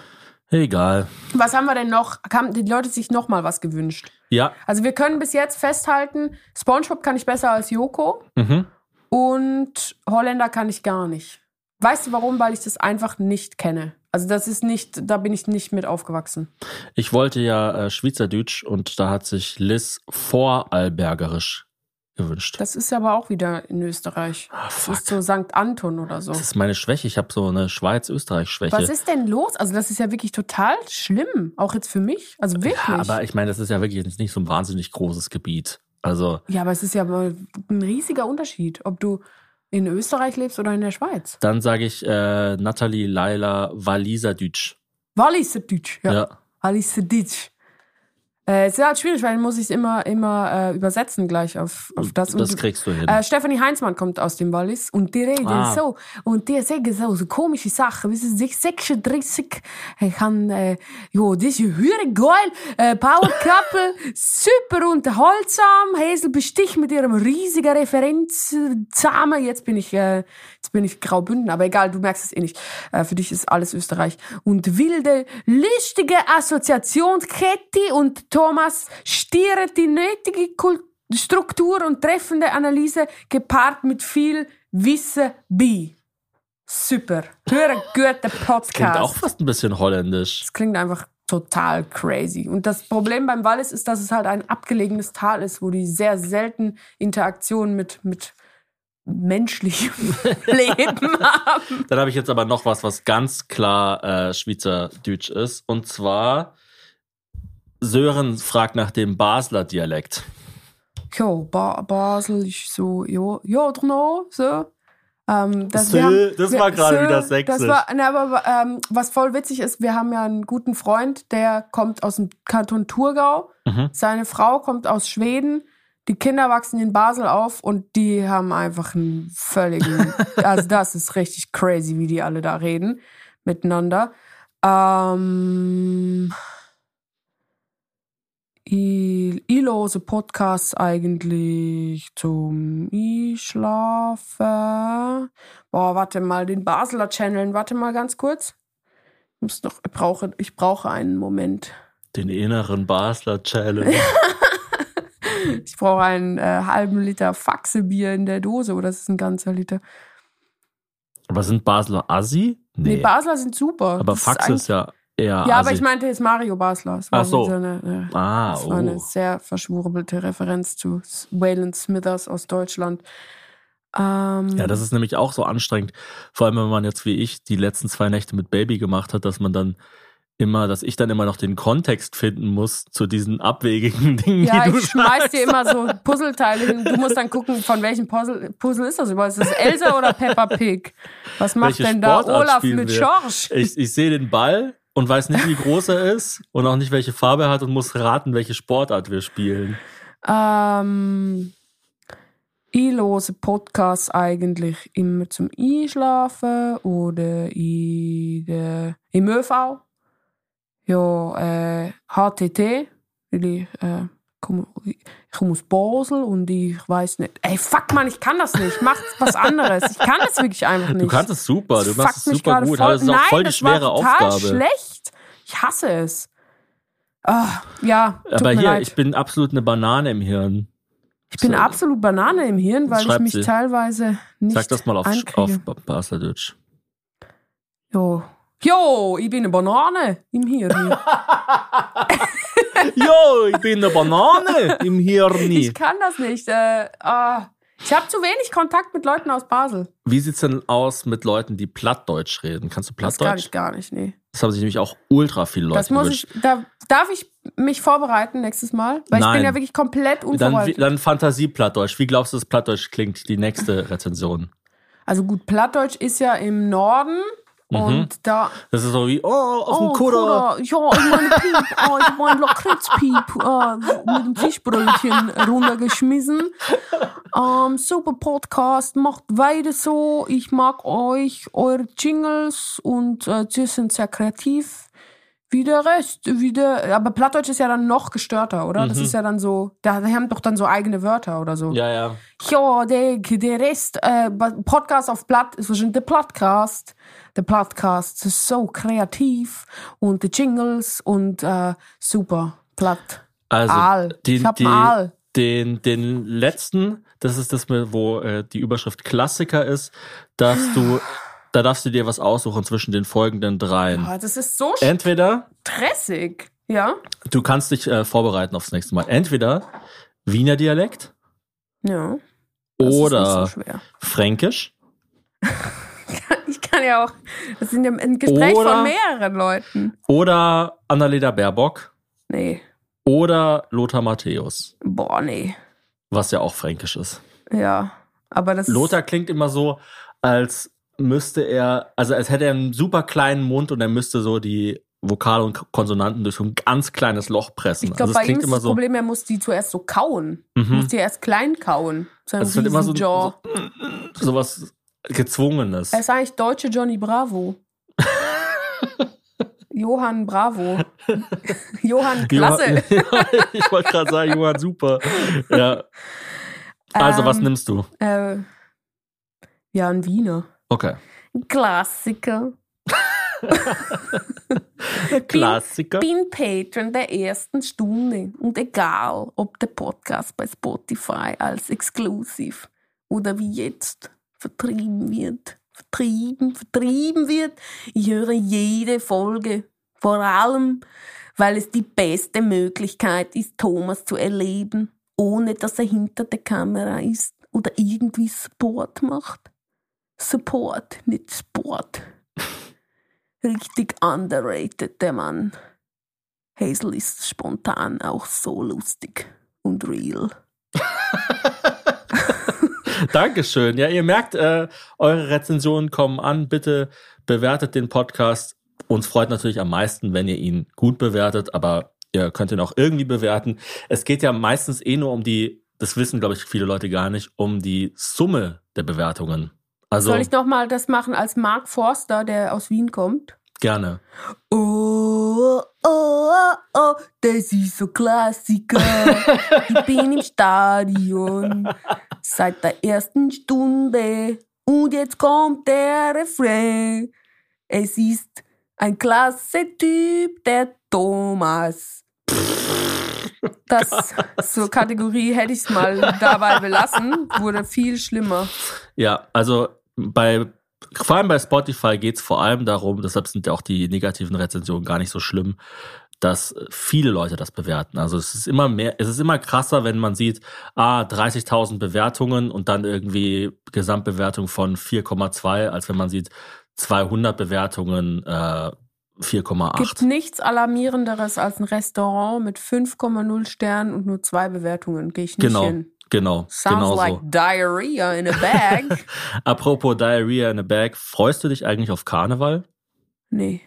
egal. Was haben wir denn noch? Haben die Leute sich noch mal was gewünscht? Ja, Also wir können bis jetzt festhalten, SpongeBob kann ich besser als Joko mhm. und Holländer kann ich gar nicht. Weißt du warum? Weil ich das einfach nicht kenne. Also das ist nicht, da bin ich nicht mit aufgewachsen. ich wollte ja äh, Schweizerdeutsch und da hat sich Liz Vorarlbergerisch gewünscht. Das ist aber auch wieder in Österreich. Ah, Das ist so St. Anton oder so. Das ist meine Schwäche. Ich habe so eine Schweiz-Österreich-Schwäche. Was ist denn los? Also das ist ja wirklich total schlimm, auch jetzt für mich. Also wirklich. Ja, aber ich meine, das ist ja wirklich jetzt nicht so ein wahnsinnig großes Gebiet. Also Ja, aber es ist ja ein riesiger Unterschied, ob du in Österreich lebst oder in der Schweiz. dann sage ich äh, Nathalie Leila Waliserdeutsch. Walliserdeutsch, ja. Ja. Walliserdeutsch. Äh, es ist halt schwierig, weil dann muss ich es immer, immer äh, übersetzen gleich auf, auf das. Das Und, kriegst du hin. äh, Stefanie Heinzmann kommt aus dem Wallis und die reden Ah. so und die sagen so, so komische Sachen. Sie sich 36, ich kann, äh, jo, das ist höher geil, äh, Paul Kappel, super unterhaltsam, Hazel besticht mit ihrem riesigen Referenz zusammen. Jetzt bin ich, äh, jetzt bin ich Graubünden, aber egal, du merkst es eh nicht. Äh, für dich ist alles Österreich. Und wilde, lustige Assoziationskette und Thomas stiert die nötige Struktur und treffende Analyse gepaart mit viel Wissen bei. Super. Hör einen guten Podcast. Klingt auch fast ein bisschen holländisch. Das klingt einfach total crazy. Und das Problem beim Wallis ist, dass es halt ein abgelegenes Tal ist, wo die sehr selten Interaktion mit, mit menschlichem Leben haben. Dann habe ich jetzt aber noch was, was ganz klar äh, Schweizerdeutsch ist. Und zwar Sören fragt nach dem Basler Dialekt. Ja, ba Basel ist so, ja, ja oder no, so. Ähm, das, Sö, haben- das wir- war gerade wieder sächsisch. Das war, ne, aber ähm, was voll witzig ist, wir haben ja einen guten Freund, der kommt aus dem Kanton Thurgau. Mhm. Seine Frau kommt aus Schweden. Die Kinder wachsen in Basel auf und die haben einfach einen völligen, also das ist richtig crazy, wie die alle da reden miteinander. Ähm, ich, ich höre Podcasts eigentlich zum Einschlafen. Boah, warte mal, den Basler Channeln, warte mal ganz kurz. Ich, muss noch, ich, brauche, ich brauche einen Moment. Den inneren Basler Challenge. Ich brauche einen äh, halben Liter Faxebier in der Dose oder das ist ein ganzer Liter. aber sind Basler Assi? Nee, Basler sind super. aber Das Fax eigentlich- ist ja Ja, Assi. aber ich meinte jetzt Mario Basler. Das war Ach so. eine, äh, ah, das war eine oh. sehr verschwurbelte Referenz zu Waylon Smithers aus Deutschland. Ähm, Ja, das ist nämlich auch so anstrengend. Vor allem, wenn man jetzt wie ich die letzten zwei Nächte mit Baby gemacht hat, dass man dann immer, dass ich dann immer noch den Kontext finden muss zu diesen abwegigen Dingen, Ja, die du ich schmeiß sagst. dir immer so Puzzleteile hin. Du musst dann gucken, von welchem Puzzle, Puzzle ist das überhaupt? Ist das Elsa oder Peppa Pig? Was macht Welche denn da Sportart Olaf spielen mit wir? Schorsch? Ich, ich sehe den Ball und weiß nicht, wie groß er ist und auch nicht, welche Farbe er hat und muss raten, welche Sportart wir spielen. Ähm, ich höre Podcasts eigentlich immer zum Einschlafen oder in der, im ÖV. Ja, äh, HTT, weil ich, äh, ich komme aus Basel und ich weiß nicht. Ey, fuck man, ich kann das nicht. Mach was anderes. Ich kann das wirklich einfach nicht. Du kannst es super, du Das machst es super gut, voll. aber es ist auch Nein, voll die das war schwere total Aufgabe. schlecht. Ich hasse es. Ah, ja, Aber hier, leid. ich bin absolut eine Banane im Hirn. Ich bin So. absolut Banane im Hirn, weil ich mich sie. teilweise nicht Sag das mal auf, einkriege. auf Baslerdeutsch. Jo. Jo, ich bin eine Banane im Hirn. Jo, ich bin eine Banane im Hirn. ich kann das nicht. Äh, ah. Ich habe zu wenig Kontakt mit Leuten aus Basel. Wie sieht's denn aus mit Leuten, die Plattdeutsch reden? Kannst du Das kann Plattdeutsch? ich gar nicht, nee. Das haben sich nämlich auch ultra viele Leute Das muss gewünscht. ich, da darf ich mich vorbereiten nächstes Mal, weil ich Nein. bin ja wirklich komplett Dann, unvorbereitet. dann Fantasie-Plattdeutsch. Wie glaubst du, dass Plattdeutsch klingt? Die nächste Rezension. Also gut, Plattdeutsch ist ja im Norden Mhm. Und da Das ist so wie, oh, auf dem oh. Kutter. Ja, ich meine Piep. Oh, ich meine Lakritzpiep äh, mit dem Fischbrötchen runtergeschmissen. Ähm, super Podcast, macht weiter so. Ich mag euch, eure Jingles und äh, sie sind sehr kreativ. Wie der Rest, wie der, aber Plattdeutsch ist ja dann noch gestörter, oder? Das ist ja dann so, da haben doch dann so eigene Wörter oder so. Mhm. Ja, ja. Ja, der, der Rest, äh, Podcast auf Platt, ist wahrscheinlich der Podcast. Der Podcast ist so kreativ und die Jingles und äh, super platt. Also, Aal. den, Ich hab die, Aal. den, den letzten, das ist das, wo äh, die Überschrift Klassiker ist, darfst du, da darfst du dir was aussuchen zwischen den folgenden dreien. Oh, das ist so Entweder stressig. Ja? du kannst dich äh, vorbereiten aufs nächste Mal. Entweder Wiener Dialekt Ja. Das oder so schwer. Fränkisch kann ja auch, das sind ja ein Gespräch Oder- von mehreren Leuten. oder Annalena Baerbock Nee. oder Lothar Matthäus, Boah, nee. was ja auch fränkisch ist. Ja. Aber das Lothar klingt immer so, als müsste er, also als hätte er einen super kleinen Mund und er müsste so die Vokale und Konsonanten durch so ein ganz kleines Loch pressen. Ich glaube, also bei ihm ist das so. Problem, er muss die zuerst so kauen. Mhm. Muss die erst klein kauen. So Also es wird immer so, Riesenjaw. so, so was Gezwungenes. Er ist eigentlich deutsche Johnny Bravo. Johann Bravo. Johann Klasse. Johann, ich wollte gerade sagen, Johann, super. Ja. Also, was Ähm, nimmst du? Äh, ja, ein Wiener. Okay. Klassiker. Klassiker. Bin Patron der ersten Stunde und egal, ob der Podcast bei Spotify als exklusiv oder wie jetzt vertrieben wird, vertrieben, vertrieben wird, ich höre jede Folge, vor allem, weil es die beste Möglichkeit ist, Thomas zu erleben, ohne dass er hinter der Kamera ist oder irgendwie Support macht. Support, nicht Sport richtig underrated, der Mann. Hazel ist spontan auch so lustig und real. Dankeschön. Ja, ihr merkt, äh, eure Rezensionen kommen an. Bitte bewertet den Podcast. Uns freut natürlich am meisten, wenn ihr ihn gut bewertet, aber ihr könnt ihn auch irgendwie bewerten. Es geht ja meistens eh nur um die, das wissen, glaube ich, viele Leute gar nicht, um die Summe der Bewertungen. Also Soll ich noch mal das machen als Mark Forster, der aus Wien kommt? Gerne. Oh, oh, oh, das ist so Klassiker. ich bin im Stadion seit der ersten Stunde und jetzt kommt der Refrain. Es ist ein klasse Typ, der Thomas. Das zur Kategorie hätte ich es mal dabei belassen, wurde viel schlimmer. Ja, also bei vor allem bei Spotify geht es vor allem darum, deshalb sind ja auch die negativen Rezensionen gar nicht so schlimm, dass viele Leute das bewerten. Also es ist immer mehr, es ist immer krasser, wenn man sieht, ah, 30.000 Bewertungen und dann irgendwie Gesamtbewertung von 4,2, als wenn man sieht 200 Bewertungen, äh, 4,8. Gibt nichts Alarmierenderes als ein Restaurant mit 5,0 Sternen und nur zwei Bewertungen. Gehe ich nicht Genau, hin. Genau, Sounds genau like so. diarrhea in a bag. Apropos Diarrhea in a Bag, freust du dich eigentlich auf Karneval? nee.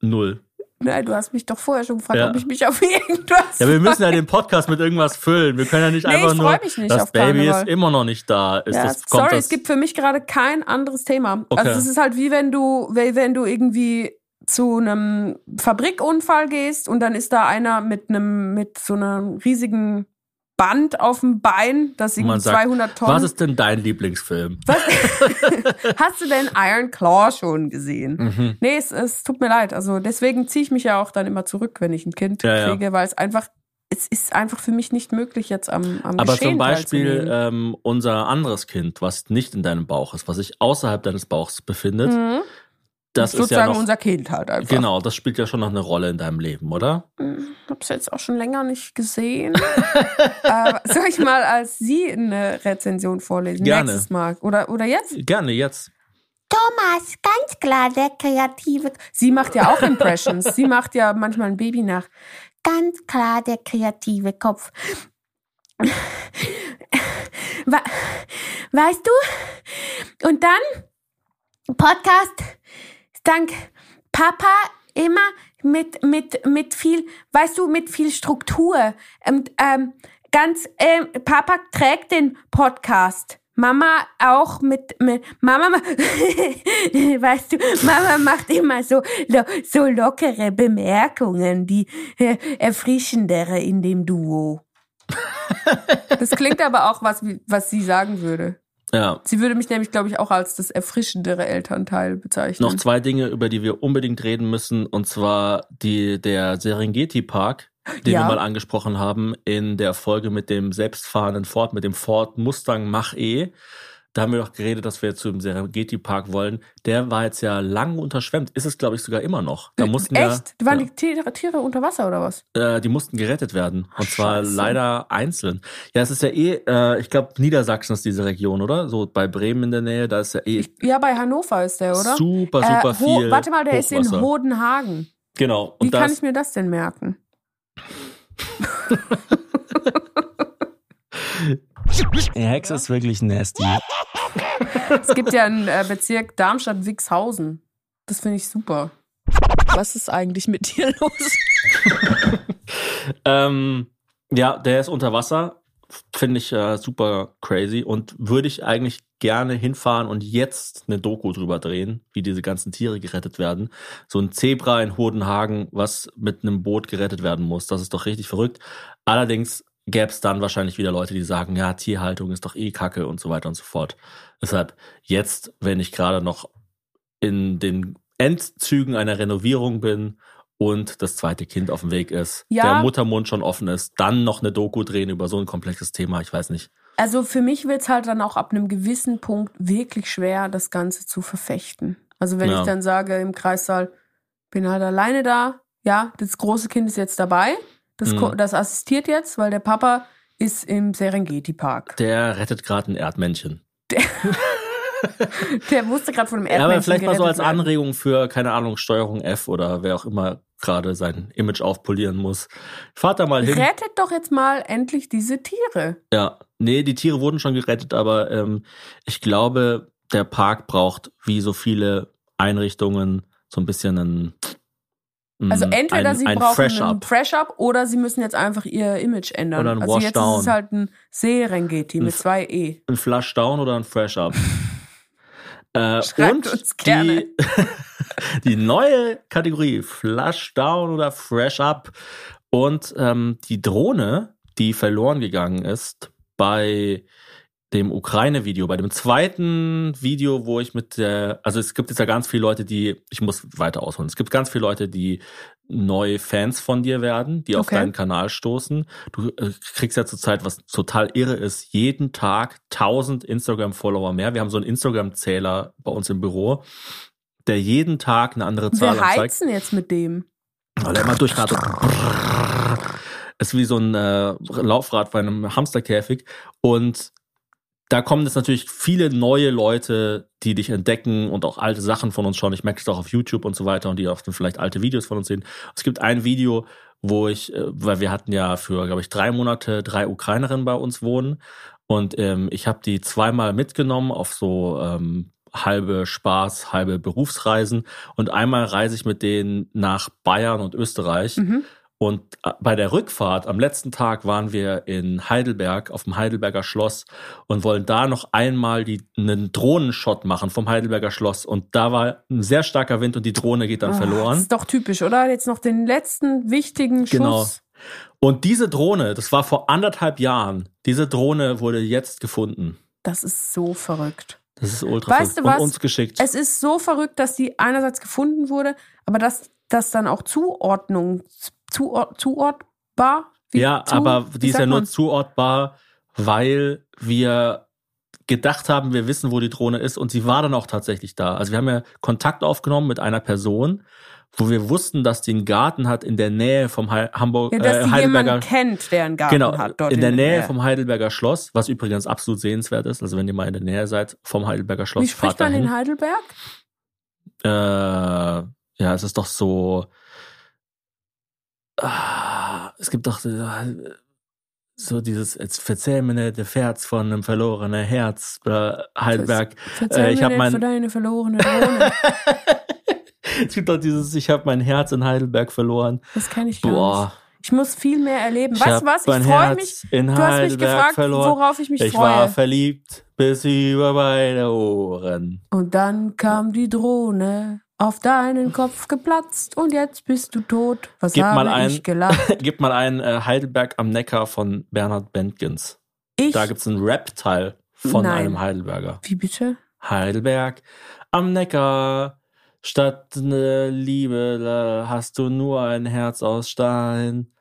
Null. Nein, du hast mich doch vorher schon gefragt, Ja. ob ich mich auf irgendwas. Ja, wir müssen ja den Podcast mit irgendwas füllen. Wir können ja nicht Nee, einfach ich nur, mich nicht das auf Baby Karneval. ist immer noch nicht da. Ist Ja, das, sorry, das, es gibt für mich gerade kein anderes Thema. Okay. Also es ist halt wie wenn du, wenn du irgendwie zu einem Fabrikunfall gehst und dann ist da einer mit einem mit so einem riesigen Band auf dem Bein, das man irgendwie sagt, 200 Tonnen. Was ist denn dein Lieblingsfilm? Hast du denn Iron Claw schon gesehen? Mhm. Nee, es, es tut mir leid. Also deswegen ziehe ich mich ja auch dann immer zurück, wenn ich ein Kind Ja, ja. kriege, weil es einfach, es ist einfach für mich nicht möglich, jetzt am, am Aber Geschehen zum Beispiel ähm, unser anderes Kind, was nicht in deinem Bauch ist, was sich außerhalb deines Bauchs befindet, Mhm. Das ist ja sozusagen noch, unser Kind halt einfach. genau, das spielt ja schon noch eine Rolle in deinem Leben, oder? Ich hab's jetzt auch schon länger nicht gesehen. Aber soll ich mal als Sie eine Rezension vorlesen? Gerne. Nächstes Mal. Oder, oder jetzt? Gerne jetzt. Thomas, ganz klar der kreative, Sie macht ja auch Impressions. Sie macht ja manchmal ein Baby nach. ganz klar der kreative Kopf. We weißt du? Und dann Podcast dank Papa immer mit, mit, mit viel, weißt du, mit viel Struktur. Ähm, ähm, ganz, ähm, Papa trägt den Podcast. Mama auch mit, mit Mama, ma- weißt du, Mama macht immer so, so lockere Bemerkungen, die äh, erfrischendere in dem Duo. Das klingt aber auch was, was sie sagen würde. Ja. Sie würde mich nämlich, glaube ich, auch als das erfrischendere Elternteil bezeichnen. Noch zwei Dinge, über die wir unbedingt reden müssen, und zwar die, der Serengeti Park, den Ja. wir mal angesprochen haben in der Folge mit dem selbstfahrenden Ford, mit dem Ford Mustang Mach-E. Da haben wir doch geredet, dass wir zum Serengeti Park wollen. Der war jetzt ja lang unterschwemmt. Ist es, glaube ich, sogar immer noch. Da mussten Echt? Ja, Waren die Tiere, Tiere unter Wasser oder was? Äh, die mussten gerettet werden. Und zwar Scheiße. leider einzeln. Ja, es ist ja eh, äh, ich glaube, Niedersachsen ist diese Region, oder? So bei Bremen in der Nähe, da ist ja eh Ja, bei Hannover ist der, oder? super, super Äh, viel. Warte mal, der ist in Hochwasser. Hodenhagen. Genau. Wie Und kann das, ich mir das denn merken? Die Hexe ist wirklich nasty. Es gibt ja einen äh, Bezirk Darmstadt-Wixhausen. Das finde ich super. Was ist eigentlich mit dir los? ähm, ja, der ist unter Wasser. Finde ich äh, super crazy und würde ich eigentlich gerne hinfahren und jetzt eine Doku drüber drehen, wie diese ganzen Tiere gerettet werden. So ein Zebra in Hodenhagen, was mit einem Boot gerettet werden muss. Das ist doch richtig verrückt. Allerdings gäbe es dann wahrscheinlich wieder Leute, die sagen, ja, Tierhaltung ist doch eh Kacke und so weiter und so fort. Deshalb jetzt, wenn ich gerade noch in den Endzügen einer Renovierung bin und das zweite Kind auf dem Weg ist, Ja. der Muttermund schon offen ist, dann noch eine Doku drehen über so ein komplexes Thema, ich weiß nicht. Also für mich wird es halt dann auch ab einem gewissen Punkt wirklich schwer, das Ganze zu verfechten. Also wenn Ja. ich dann sage im Kreissaal, bin halt alleine da, ja, das große Kind ist jetzt dabei, das, Mhm. das assistiert jetzt, weil der Papa ist im Serengeti-Park. Der rettet gerade ein Erdmännchen. Der musste gerade von dem Ja, Erdmännchen aber vielleicht mal so als werden. Anregung für, keine Ahnung, Steuerung F oder wer auch immer gerade sein Image aufpolieren muss. Fahrt da mal hin. Rettet doch jetzt mal endlich diese Tiere. Ja, nee, die Tiere wurden schon gerettet, aber ähm, ich glaube, der Park braucht wie so viele Einrichtungen so ein bisschen einen. Also mm, entweder ein, sie ein brauchen Fresh einen Up. Fresh-Up oder sie müssen jetzt einfach ihr Image ändern. Oder ein also jetzt ist Washdown. es halt ein Serengeti mit zwei E. Ein Flush Down oder ein Fresh Up. äh, und uns gerne. die, die neue Kategorie Flush Down oder Fresh Up und ähm, die Drohne, die verloren gegangen ist bei dem Ukraine-Video, bei dem zweiten Video, wo ich mit der, also es gibt jetzt ja ganz viele Leute, die, ich muss weiter ausholen, es gibt ganz viele Leute, die neue Fans von dir werden, die auf Okay. deinen Kanal stoßen. Du äh, kriegst ja zurzeit, was total irre ist, jeden Tag 1000 Instagram-Follower mehr. Wir haben so einen Instagram-Zähler bei uns im Büro, der jeden Tag eine andere Zahl Wir anzeigt. heizen jetzt mit dem. Weil er immer durchratet. Ist wie so ein äh, Laufrad bei einem Hamsterkäfig. Und da kommen jetzt natürlich viele neue Leute, die dich entdecken und auch alte Sachen von uns schauen. Ich merke es auch auf YouTube und so weiter und die auch vielleicht alte Videos von uns sehen. Es gibt ein Video, wo ich, äh, weil wir hatten ja für, glaube ich, drei Monate drei Ukrainerinnen bei uns wohnen. Und ähm, ich habe die zweimal mitgenommen auf so ähm, halbe Spaß, halbe Berufsreisen. Und einmal reise ich mit denen nach Bayern und Österreich. Mhm. Und äh, bei der Rückfahrt, am letzten Tag, waren wir in Heidelberg, auf dem Heidelberger Schloss und wollen da noch einmal die, einen Drohnenshot machen vom Heidelberger Schloss. Und da war ein sehr starker Wind und die Drohne geht dann Das verloren. ist doch typisch, oder? Jetzt noch den letzten wichtigen Schuss. Genau. Und diese Drohne, das war vor anderthalb Jahren, diese Drohne wurde jetzt gefunden. Das ist so verrückt. Das ist ultra Weißt du verrückt. was? und uns geschickt. Es ist so verrückt, dass die einerseits gefunden wurde, aber dass das dann auch Zuordnung, zuor, zuortbar? Wie- ja, zu- aber die ist ja nur zuortbar, weil wir gedacht haben, wir wissen, wo die Drohne ist und sie war dann auch tatsächlich da. Also wir haben ja Kontakt aufgenommen mit einer Person, wo wir wussten, dass die einen Garten hat in der Nähe vom Hei- Hamburg Ja, dass äh, Heidelberger kennt, der einen Garten genau, hat. Dort in der Nähe vom Heidelberger Schloss, was übrigens absolut sehenswert ist. Also wenn ihr mal in der Nähe seid vom Heidelberger Schloss, Wie spricht man dahin. in Heidelberg? Äh, ja, es ist doch so. Ah, es gibt doch äh, so dieses, jetzt verzeih mir nicht der Herz von einem verlorenen Herz, äh, Heidelberg. Verzeih Äh, ich mir nicht mein- für deine verlorene Drohne. Es gibt doch dieses, ich habe mein Herz in Heidelberg verloren. Das kenne ich gar nicht. Boah. Ich muss viel mehr erleben. Ich was? mein Ich freue mich. in Du hast mich gefragt, verloren. worauf ich mich ich freue. war verliebt bis über meine Ohren. Und dann kam die Drohne auf deinen Kopf geplatzt und jetzt bist du tot. Was Gib habe mal ein, ich gelacht? gib mal ein äh, Heidelberg am Neckar von Bernhard Bentgens. Ich? Da gibt's einen Rap-Teil von Nein. einem Heidelberger. Wie bitte? Heidelberg am Neckar, statt ne Liebe, hast du nur ein Herz aus Stein.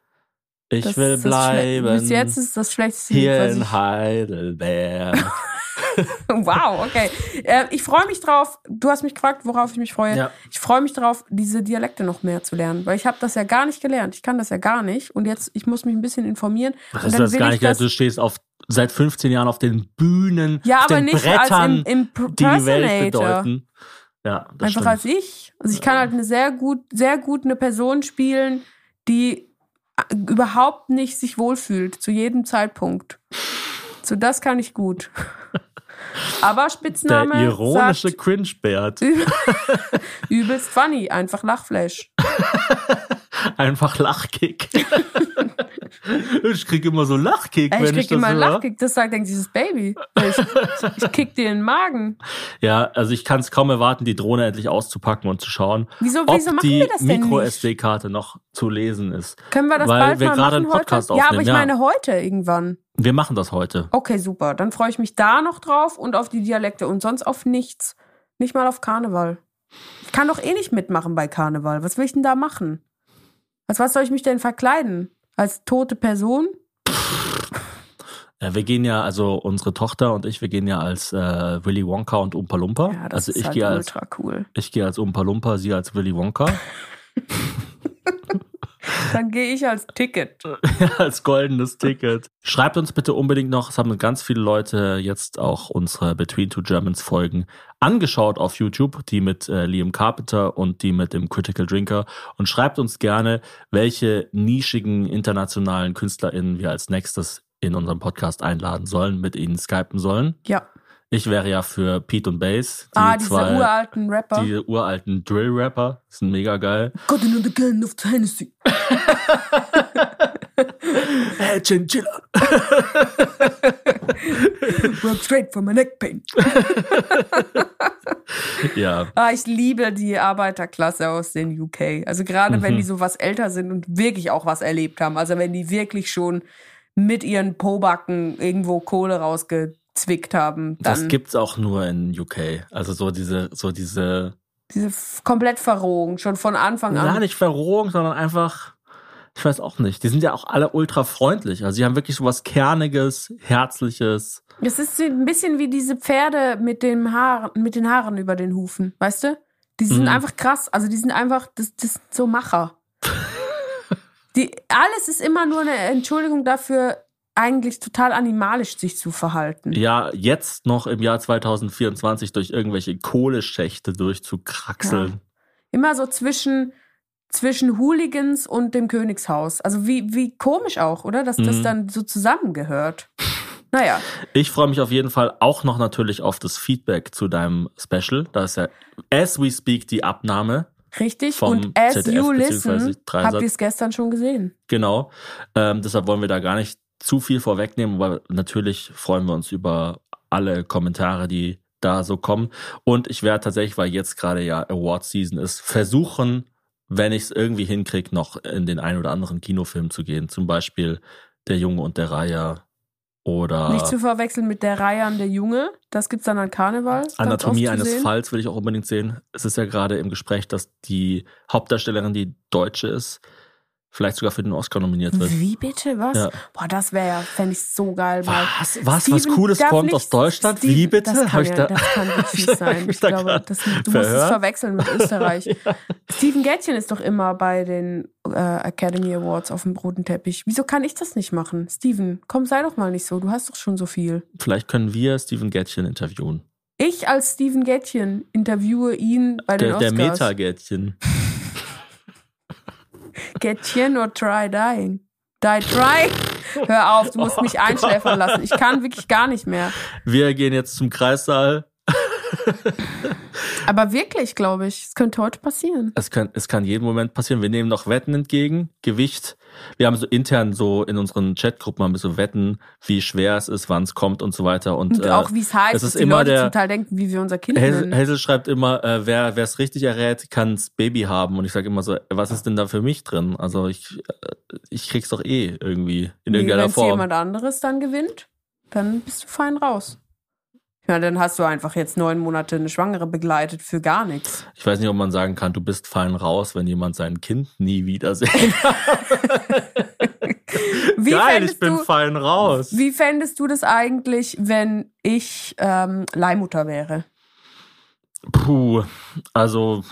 Ich Das will bleiben. Bis jetzt ist das schlechteste Lied, hier was in Heidelberg. Wow, okay. Äh, ich freue mich drauf. Du hast mich gefragt, worauf ich mich freue. Ja. Ich freue mich drauf, diese Dialekte noch mehr zu lernen, weil ich habe das ja gar nicht gelernt. Ich kann das ja gar nicht und jetzt ich muss mich ein bisschen informieren. Was und ist dann das will gar ich nicht? das- du stehst auf, seit 15 Jahren auf den Bühnen, Ja, auf aber den nicht Brettern, als im, im die die Welt bedeuten. Ja, das Einfach stimmt. als ich. Also ich kann halt eine sehr gut, sehr gut eine Person spielen, die äh, überhaupt nicht sich wohlfühlt zu jedem Zeitpunkt. So das kann ich gut. Aber Spitzname Der ironische sagt, Cringe-Bert. übelst funny, einfach Lachflash. Einfach Lachkick. ich krieg immer so Lachkick, Ey, wenn ich ich, krieg das immer höre. Lachkick, das sagt dann dieses Baby. Ich, ich kick dir in den Magen. Ja, also ich kann es kaum erwarten, die Drohne endlich auszupacken und zu schauen, Wieso, ob wieso machen die wir das denn nicht? Micro-SD-Karte noch zu lesen ist. Können wir das Weil bald wir mal machen einen Podcast heute? Ja, aber ich ja. meine heute irgendwann. Wir machen das heute. Okay, super. Dann freue ich mich da noch drauf und auf die Dialekte und sonst auf nichts. Nicht mal auf Karneval. Ich kann doch eh nicht mitmachen bei Karneval. Was will ich denn da machen? Als was soll ich mich denn verkleiden? Als tote Person? Ja, wir gehen ja, also unsere Tochter und ich, wir gehen ja als äh, Willy Wonka und Umpa Lumpa. Ja, das also ist ich halt gehe als ultra cool. ich gehe als Umpa Lumpa, sie als Willy Wonka. Dann gehe ich als Ticket. als goldenes Ticket. Schreibt uns bitte unbedingt noch, es haben ganz viele Leute jetzt auch unsere Between Two Germans Folgen angeschaut auf YouTube, die mit äh, Liam Carpenter und die mit dem Critical Drinker. Und schreibt uns gerne, welche nischigen internationalen KünstlerInnen wir als nächstes in unserem Podcast einladen sollen, mit ihnen skypen sollen. Ja. Ich wäre ja für Pete und Bass. Die ah, diese zwei, uralten Rapper. Die uralten Drill-Rapper sind mega geil. Got another gun of Tennessee. Hey, Chinchilla. Work straight from my neck pain. Ja, Ah, ich liebe die Arbeiterklasse aus den UK. Also gerade wenn Mhm. die so was älter sind und wirklich auch was erlebt haben. Also wenn die wirklich schon mit ihren Pobacken irgendwo Kohle rausgezwickt haben, dann das gibt's auch nur in UK. Also so diese, so diese, diese Komplettverrohung schon von Anfang an. nicht Verrohung, sondern einfach, ich weiß auch nicht. Die sind ja auch alle ultra freundlich. Also sie haben wirklich so was Kerniges, Herzliches. Es ist ein bisschen wie diese Pferde mit den Haaren, mit den Haaren über den Hufen, weißt du? Die sind Mhm. einfach krass. Also die sind einfach, das, das sind so Macher. die, alles ist immer nur eine Entschuldigung dafür, eigentlich total animalisch sich zu verhalten. Ja, jetzt noch im Jahr 2024 durch irgendwelche Kohleschächte durchzukraxeln. Immer so zwischen, zwischen Hooligans und dem Königshaus. Also wie, wie komisch auch, oder? Dass das Mhm. dann so zusammengehört. Naja, Ich freue mich auf jeden Fall auch noch natürlich auf das Feedback zu deinem Special. Da ist ja as we speak die Abnahme. richtig. Vom und as ZDF you listen, habt ihr es gestern schon gesehen. Genau. Ähm, deshalb wollen wir da gar nicht zu viel vorwegnehmen, aber natürlich freuen wir uns über alle Kommentare, die da so kommen. Und ich werde tatsächlich, weil jetzt gerade ja Award Season ist, versuchen, wenn ich es irgendwie hinkriege, noch in den ein oder anderen Kinofilm zu gehen. Zum Beispiel Der Junge und der Reiher oder Nicht zu verwechseln mit der Reihe an der Junge. Das gibt's dann an Karneval. Anatomie eines. Falls will ich auch unbedingt sehen. Es ist ja gerade im Gespräch, dass die Hauptdarstellerin, die Deutsche ist, vielleicht sogar für den Oscar nominiert wird. Wie bitte? Was? Ja. Boah, das wäre ja, fände ich so geil. Was? Was? Was Steven, Cooles darf kommt aus Deutschland? Steven, Wie bitte? Das kann, ich ja, da- das kann nicht Hab fies ich sein. Ich da glaube, das, du musst es verwechseln mit Österreich. Steven Gätchen ist doch immer bei den äh, Academy Awards auf dem roten Teppich. Wieso kann ich das nicht machen? Steven, komm, sei doch mal nicht so. Du hast doch schon so viel. Vielleicht können wir Steven Gätchen interviewen. Ich als Steven Gätchen interviewe ihn bei den Der, der Oscars. Meta-Gätchen. Gätchen or try dying. Die try. Hör auf, du musst Oh mich einschläfern lassen. Ich kann wirklich gar nicht mehr. Wir gehen jetzt zum Kreissaal. Aber wirklich, glaube ich, es könnte heute passieren. Es kann, es kann jeden Moment passieren. Wir nehmen noch Wetten entgegen, Gewicht. Wir haben so intern so in unseren Chatgruppen haben wir so Wetten, wie schwer es ist, wann es kommt und so weiter. Und, Und äh, auch wie es heißt, es dass ist die immer Leute der- zum Teil denken, wie wir unser Kind Hazel. Hazel schreibt immer, äh, wer es richtig errät, kann's Baby haben. Und ich sage immer so, was ist denn da für mich drin? Also ich, äh, ich krieg's doch eh irgendwie in Nee, irgendeiner Wenn Form. jemand anderes dann gewinnt, dann bist du fein raus. Ja, dann hast du einfach jetzt neun Monate eine Schwangere begleitet für gar nichts. Ich weiß nicht, ob man sagen kann, du bist fein raus, wenn jemand sein Kind nie wiedersehen. Wie Geil, ich bin du, fein raus. Wie fändest du das eigentlich, wenn ich ähm, Leihmutter wäre? Puh, also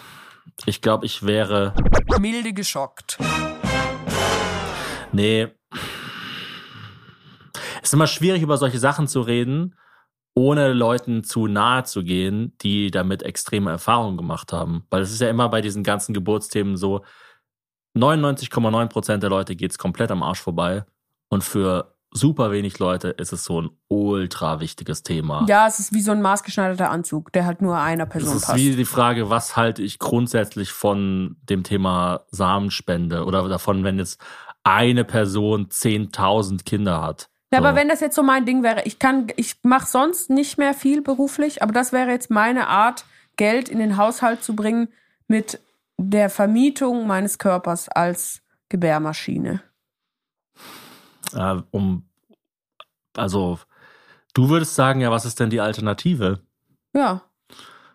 ich glaube, ich wäre. Milde geschockt. Nee. Es ist immer schwierig, über solche Sachen zu reden, ohne Leuten zu nahe zu gehen, die damit extreme Erfahrungen gemacht haben. Weil es ist ja immer bei diesen ganzen Geburtsthemen so, 99,9 Prozent der Leute geht's komplett am Arsch vorbei. Und für super wenig Leute ist es so ein ultra wichtiges Thema. Ja, es ist wie so ein maßgeschneiderter Anzug, der halt nur einer Es Person ist passt. wie die Frage, was halte ich grundsätzlich von dem Thema Samenspende oder davon, wenn jetzt eine Person 10.000 Kinder hat. Ja, So. aber wenn das jetzt so mein Ding wäre, ich kann, ich mache sonst nicht mehr viel beruflich, aber das wäre jetzt meine Art, Geld in den Haushalt zu bringen mit der Vermietung meines Körpers als Gebärmaschine. äh, um, also, du würdest sagen, ja, was ist denn die Alternative? Ja.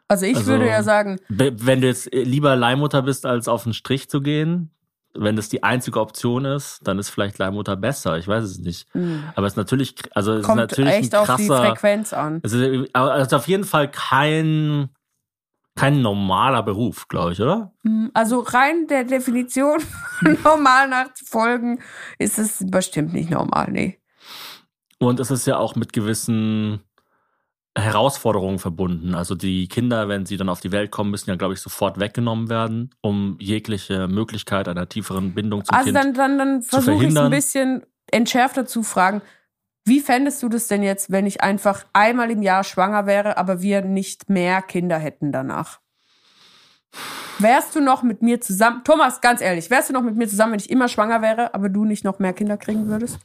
Also ich Also- würde ja sagen, Wenn du jetzt lieber Leihmutter bist, als auf den Strich zu gehen, wenn das die einzige Option ist, dann ist vielleicht Leihmutter besser. Ich weiß es nicht. mh, Aber es ist natürlich, also es ist kommt natürlich echt ein auf die krasser. Frequenz an. Es ist, aber es ist auf jeden Fall kein, kein normaler Beruf, glaube ich, oder? Mm, Also rein der Definition normal nachzufolgen, ist es bestimmt nicht normal, nee. Und es ist ja auch mit gewissen Herausforderungen verbunden. Also die Kinder, wenn sie dann auf die Welt kommen, müssen ja, glaube ich, sofort weggenommen werden, um jegliche Möglichkeit einer tieferen Bindung zum Also Kind. dann, dann, dann versuche ich es ein bisschen entschärfter zu fragen. Wie fändest du das denn jetzt, wenn ich einfach einmal im Jahr schwanger wäre, aber wir nicht mehr Kinder hätten danach? Wärst du noch mit mir zusammen? Thomas, ganz ehrlich, wärst du noch mit mir zusammen, wenn ich immer schwanger wäre, aber du nicht noch mehr Kinder kriegen würdest?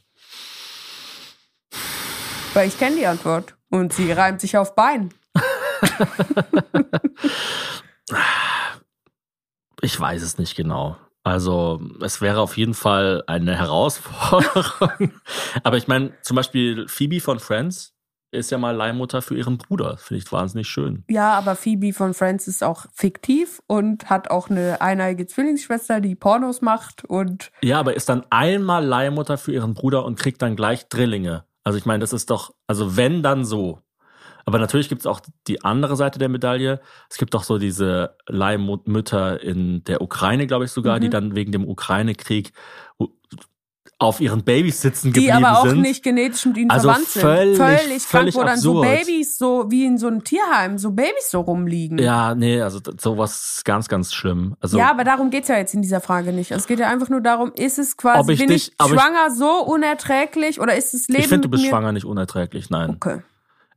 Weil ich kenne die Antwort und sie reimt sich auf Bein. Ich weiß es nicht genau. Also es wäre auf jeden Fall eine Herausforderung. Aber ich meine, zum Beispiel Phoebe von Friends ist ja mal Leihmutter für ihren Bruder. Finde ich wahnsinnig schön. Ja, aber Phoebe von Friends ist auch fiktiv und hat auch eine eineige Zwillingsschwester, die Pornos macht und Ja, aber ist dann einmal Leihmutter für ihren Bruder und kriegt dann gleich Drillinge. Also ich meine, das ist doch, also wenn dann so. Aber natürlich gibt es auch die andere Seite der Medaille. Es gibt doch so diese Leihmütter in der Ukraine, glaube ich sogar, Mhm. die dann wegen dem Ukraine-Krieg auf ihren Babys sitzen die geblieben aber auch sind. nicht genetisch mit ihnen Also verwandt sind. völlig- völlig krank, wo dann so. Babys so wie in so einem Tierheim, so Babys so rumliegen. Ja, nee, also sowas ist ganz, ganz schlimm. Also ja, aber darum geht's ja jetzt in dieser Frage nicht. Es geht ja einfach nur darum, ist es quasi, Ob ich bin dich- ich ob ich- schwanger so unerträglich oder ist das Leben ich finde, du bist schwanger nicht unerträglich, nein. Okay.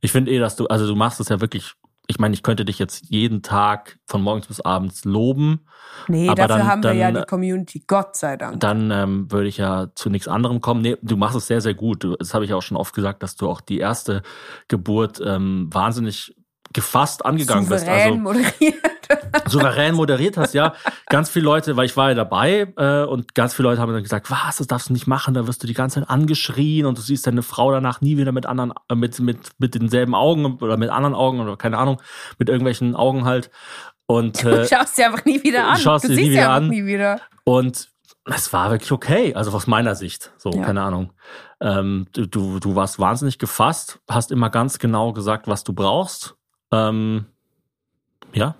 Ich finde eh, dass du, also du machst es ja wirklich, ich meine, ich könnte dich jetzt jeden Tag von morgens bis abends loben. Nee, Aber dafür dann- haben wir ja dann- die Community, Gott sei Dank. Dann ähm, würde ich ja zu nichts anderem kommen. Nee, du machst es sehr, sehr gut. Das habe ich auch schon oft gesagt, dass du auch die erste Geburt ähm, wahnsinnig gefasst angegangen bist. Souverän Also moderiert. Souverän moderiert hast, ja. Ganz viele Leute, weil ich war ja dabei äh, und ganz viele Leute haben dann gesagt, was, das darfst du nicht machen, da wirst du die ganze Zeit angeschrien und du siehst deine Frau danach nie wieder mit anderen, äh, mit, mit, mit denselben Augen oder mit anderen Augen oder keine Ahnung, mit irgendwelchen Augen halt. Und, Du äh, schaust sie einfach nie wieder an. schaust du siehst sie wieder einfach an. nie wieder. und es war wirklich okay, also aus meiner Sicht, so, Ja. keine Ahnung. Ähm, du, du, du warst wahnsinnig gefasst, hast immer ganz genau gesagt, was du brauchst. Ähm, ja,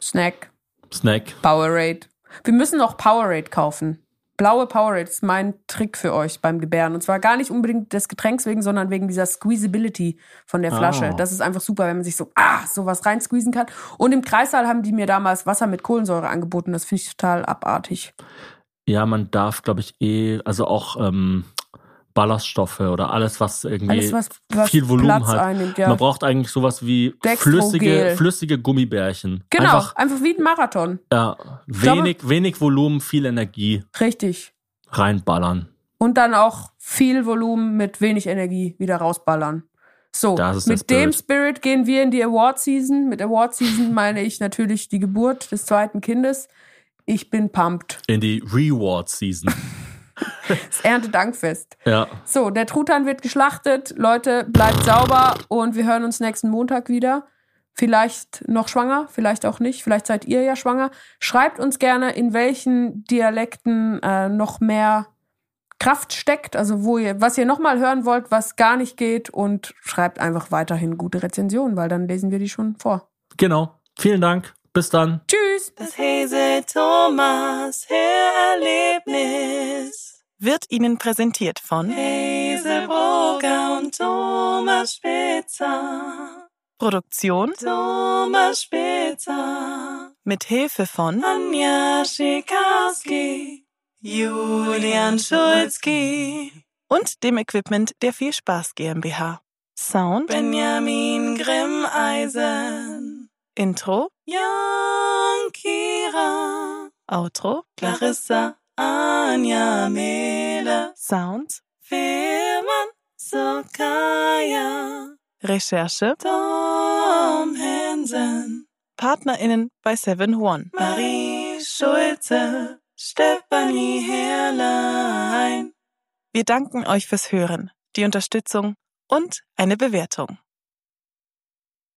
Snack, Snack. Powerade. Wir müssen noch Powerade kaufen. Blaue Powerade ist mein Trick für euch beim Gebären. Und zwar gar nicht unbedingt des Getränks wegen, sondern wegen dieser Squeezability von der Flasche. Ah. Das ist einfach super, wenn man sich so, ah, sowas reinsqueezen kann. Und im Kreissaal haben die mir damals Wasser mit Kohlensäure angeboten. Das finde ich total abartig. Ja, man darf, glaube ich, eh, also auch ähm, Ballaststoffe oder alles, was irgendwie Alles, was, was viel Volumen Platz hat. einnimmt, ja. Man braucht eigentlich sowas wie flüssige, flüssige Gummibärchen. genau, Einfach, einfach, wie ein Marathon. ja, wenig, wenig Volumen, viel Energie Richtig. reinballern. Und dann auch viel Volumen mit wenig Energie wieder rausballern. So, mit dem Spirit. Spirit gehen wir in die Award Season. Mit Award Season meine ich natürlich die Geburt des zweiten Kindes. Ich bin pumped. In die Reward Season. Das Erntedankfest. ja. So, der Truthahn wird geschlachtet. Leute, bleibt sauber und wir hören uns nächsten Montag wieder. Vielleicht noch schwanger, vielleicht auch nicht. Vielleicht seid ihr ja schwanger. Schreibt uns gerne, in welchen Dialekten äh, noch mehr Kraft steckt, also wo ihr, was ihr nochmal hören wollt, was gar nicht geht und schreibt einfach weiterhin gute Rezensionen, weil dann lesen wir die schon vor. Genau. Vielen Dank. Bis dann. Tschüss! Das Hese Thomas Hörerlebnis wird Ihnen präsentiert von Hazelbrugger und Thomas Spitzer. Produktion Thomas Spitzer. Mit Hilfe von Anja Schikarski, Julian Schulzki und dem Equipment der Viel Spaß GmbH. Sound Benjamin Grimmeisen. Intro Jan Kira. Outro Clarissa Anja Mehle. Sound Firman Sokaya. Recherche Tom Hansen. PartnerInnen bei Seven One. Marie Schulze. Stefanie Herrlein. Wir danken euch fürs Hören, die Unterstützung und eine Bewertung.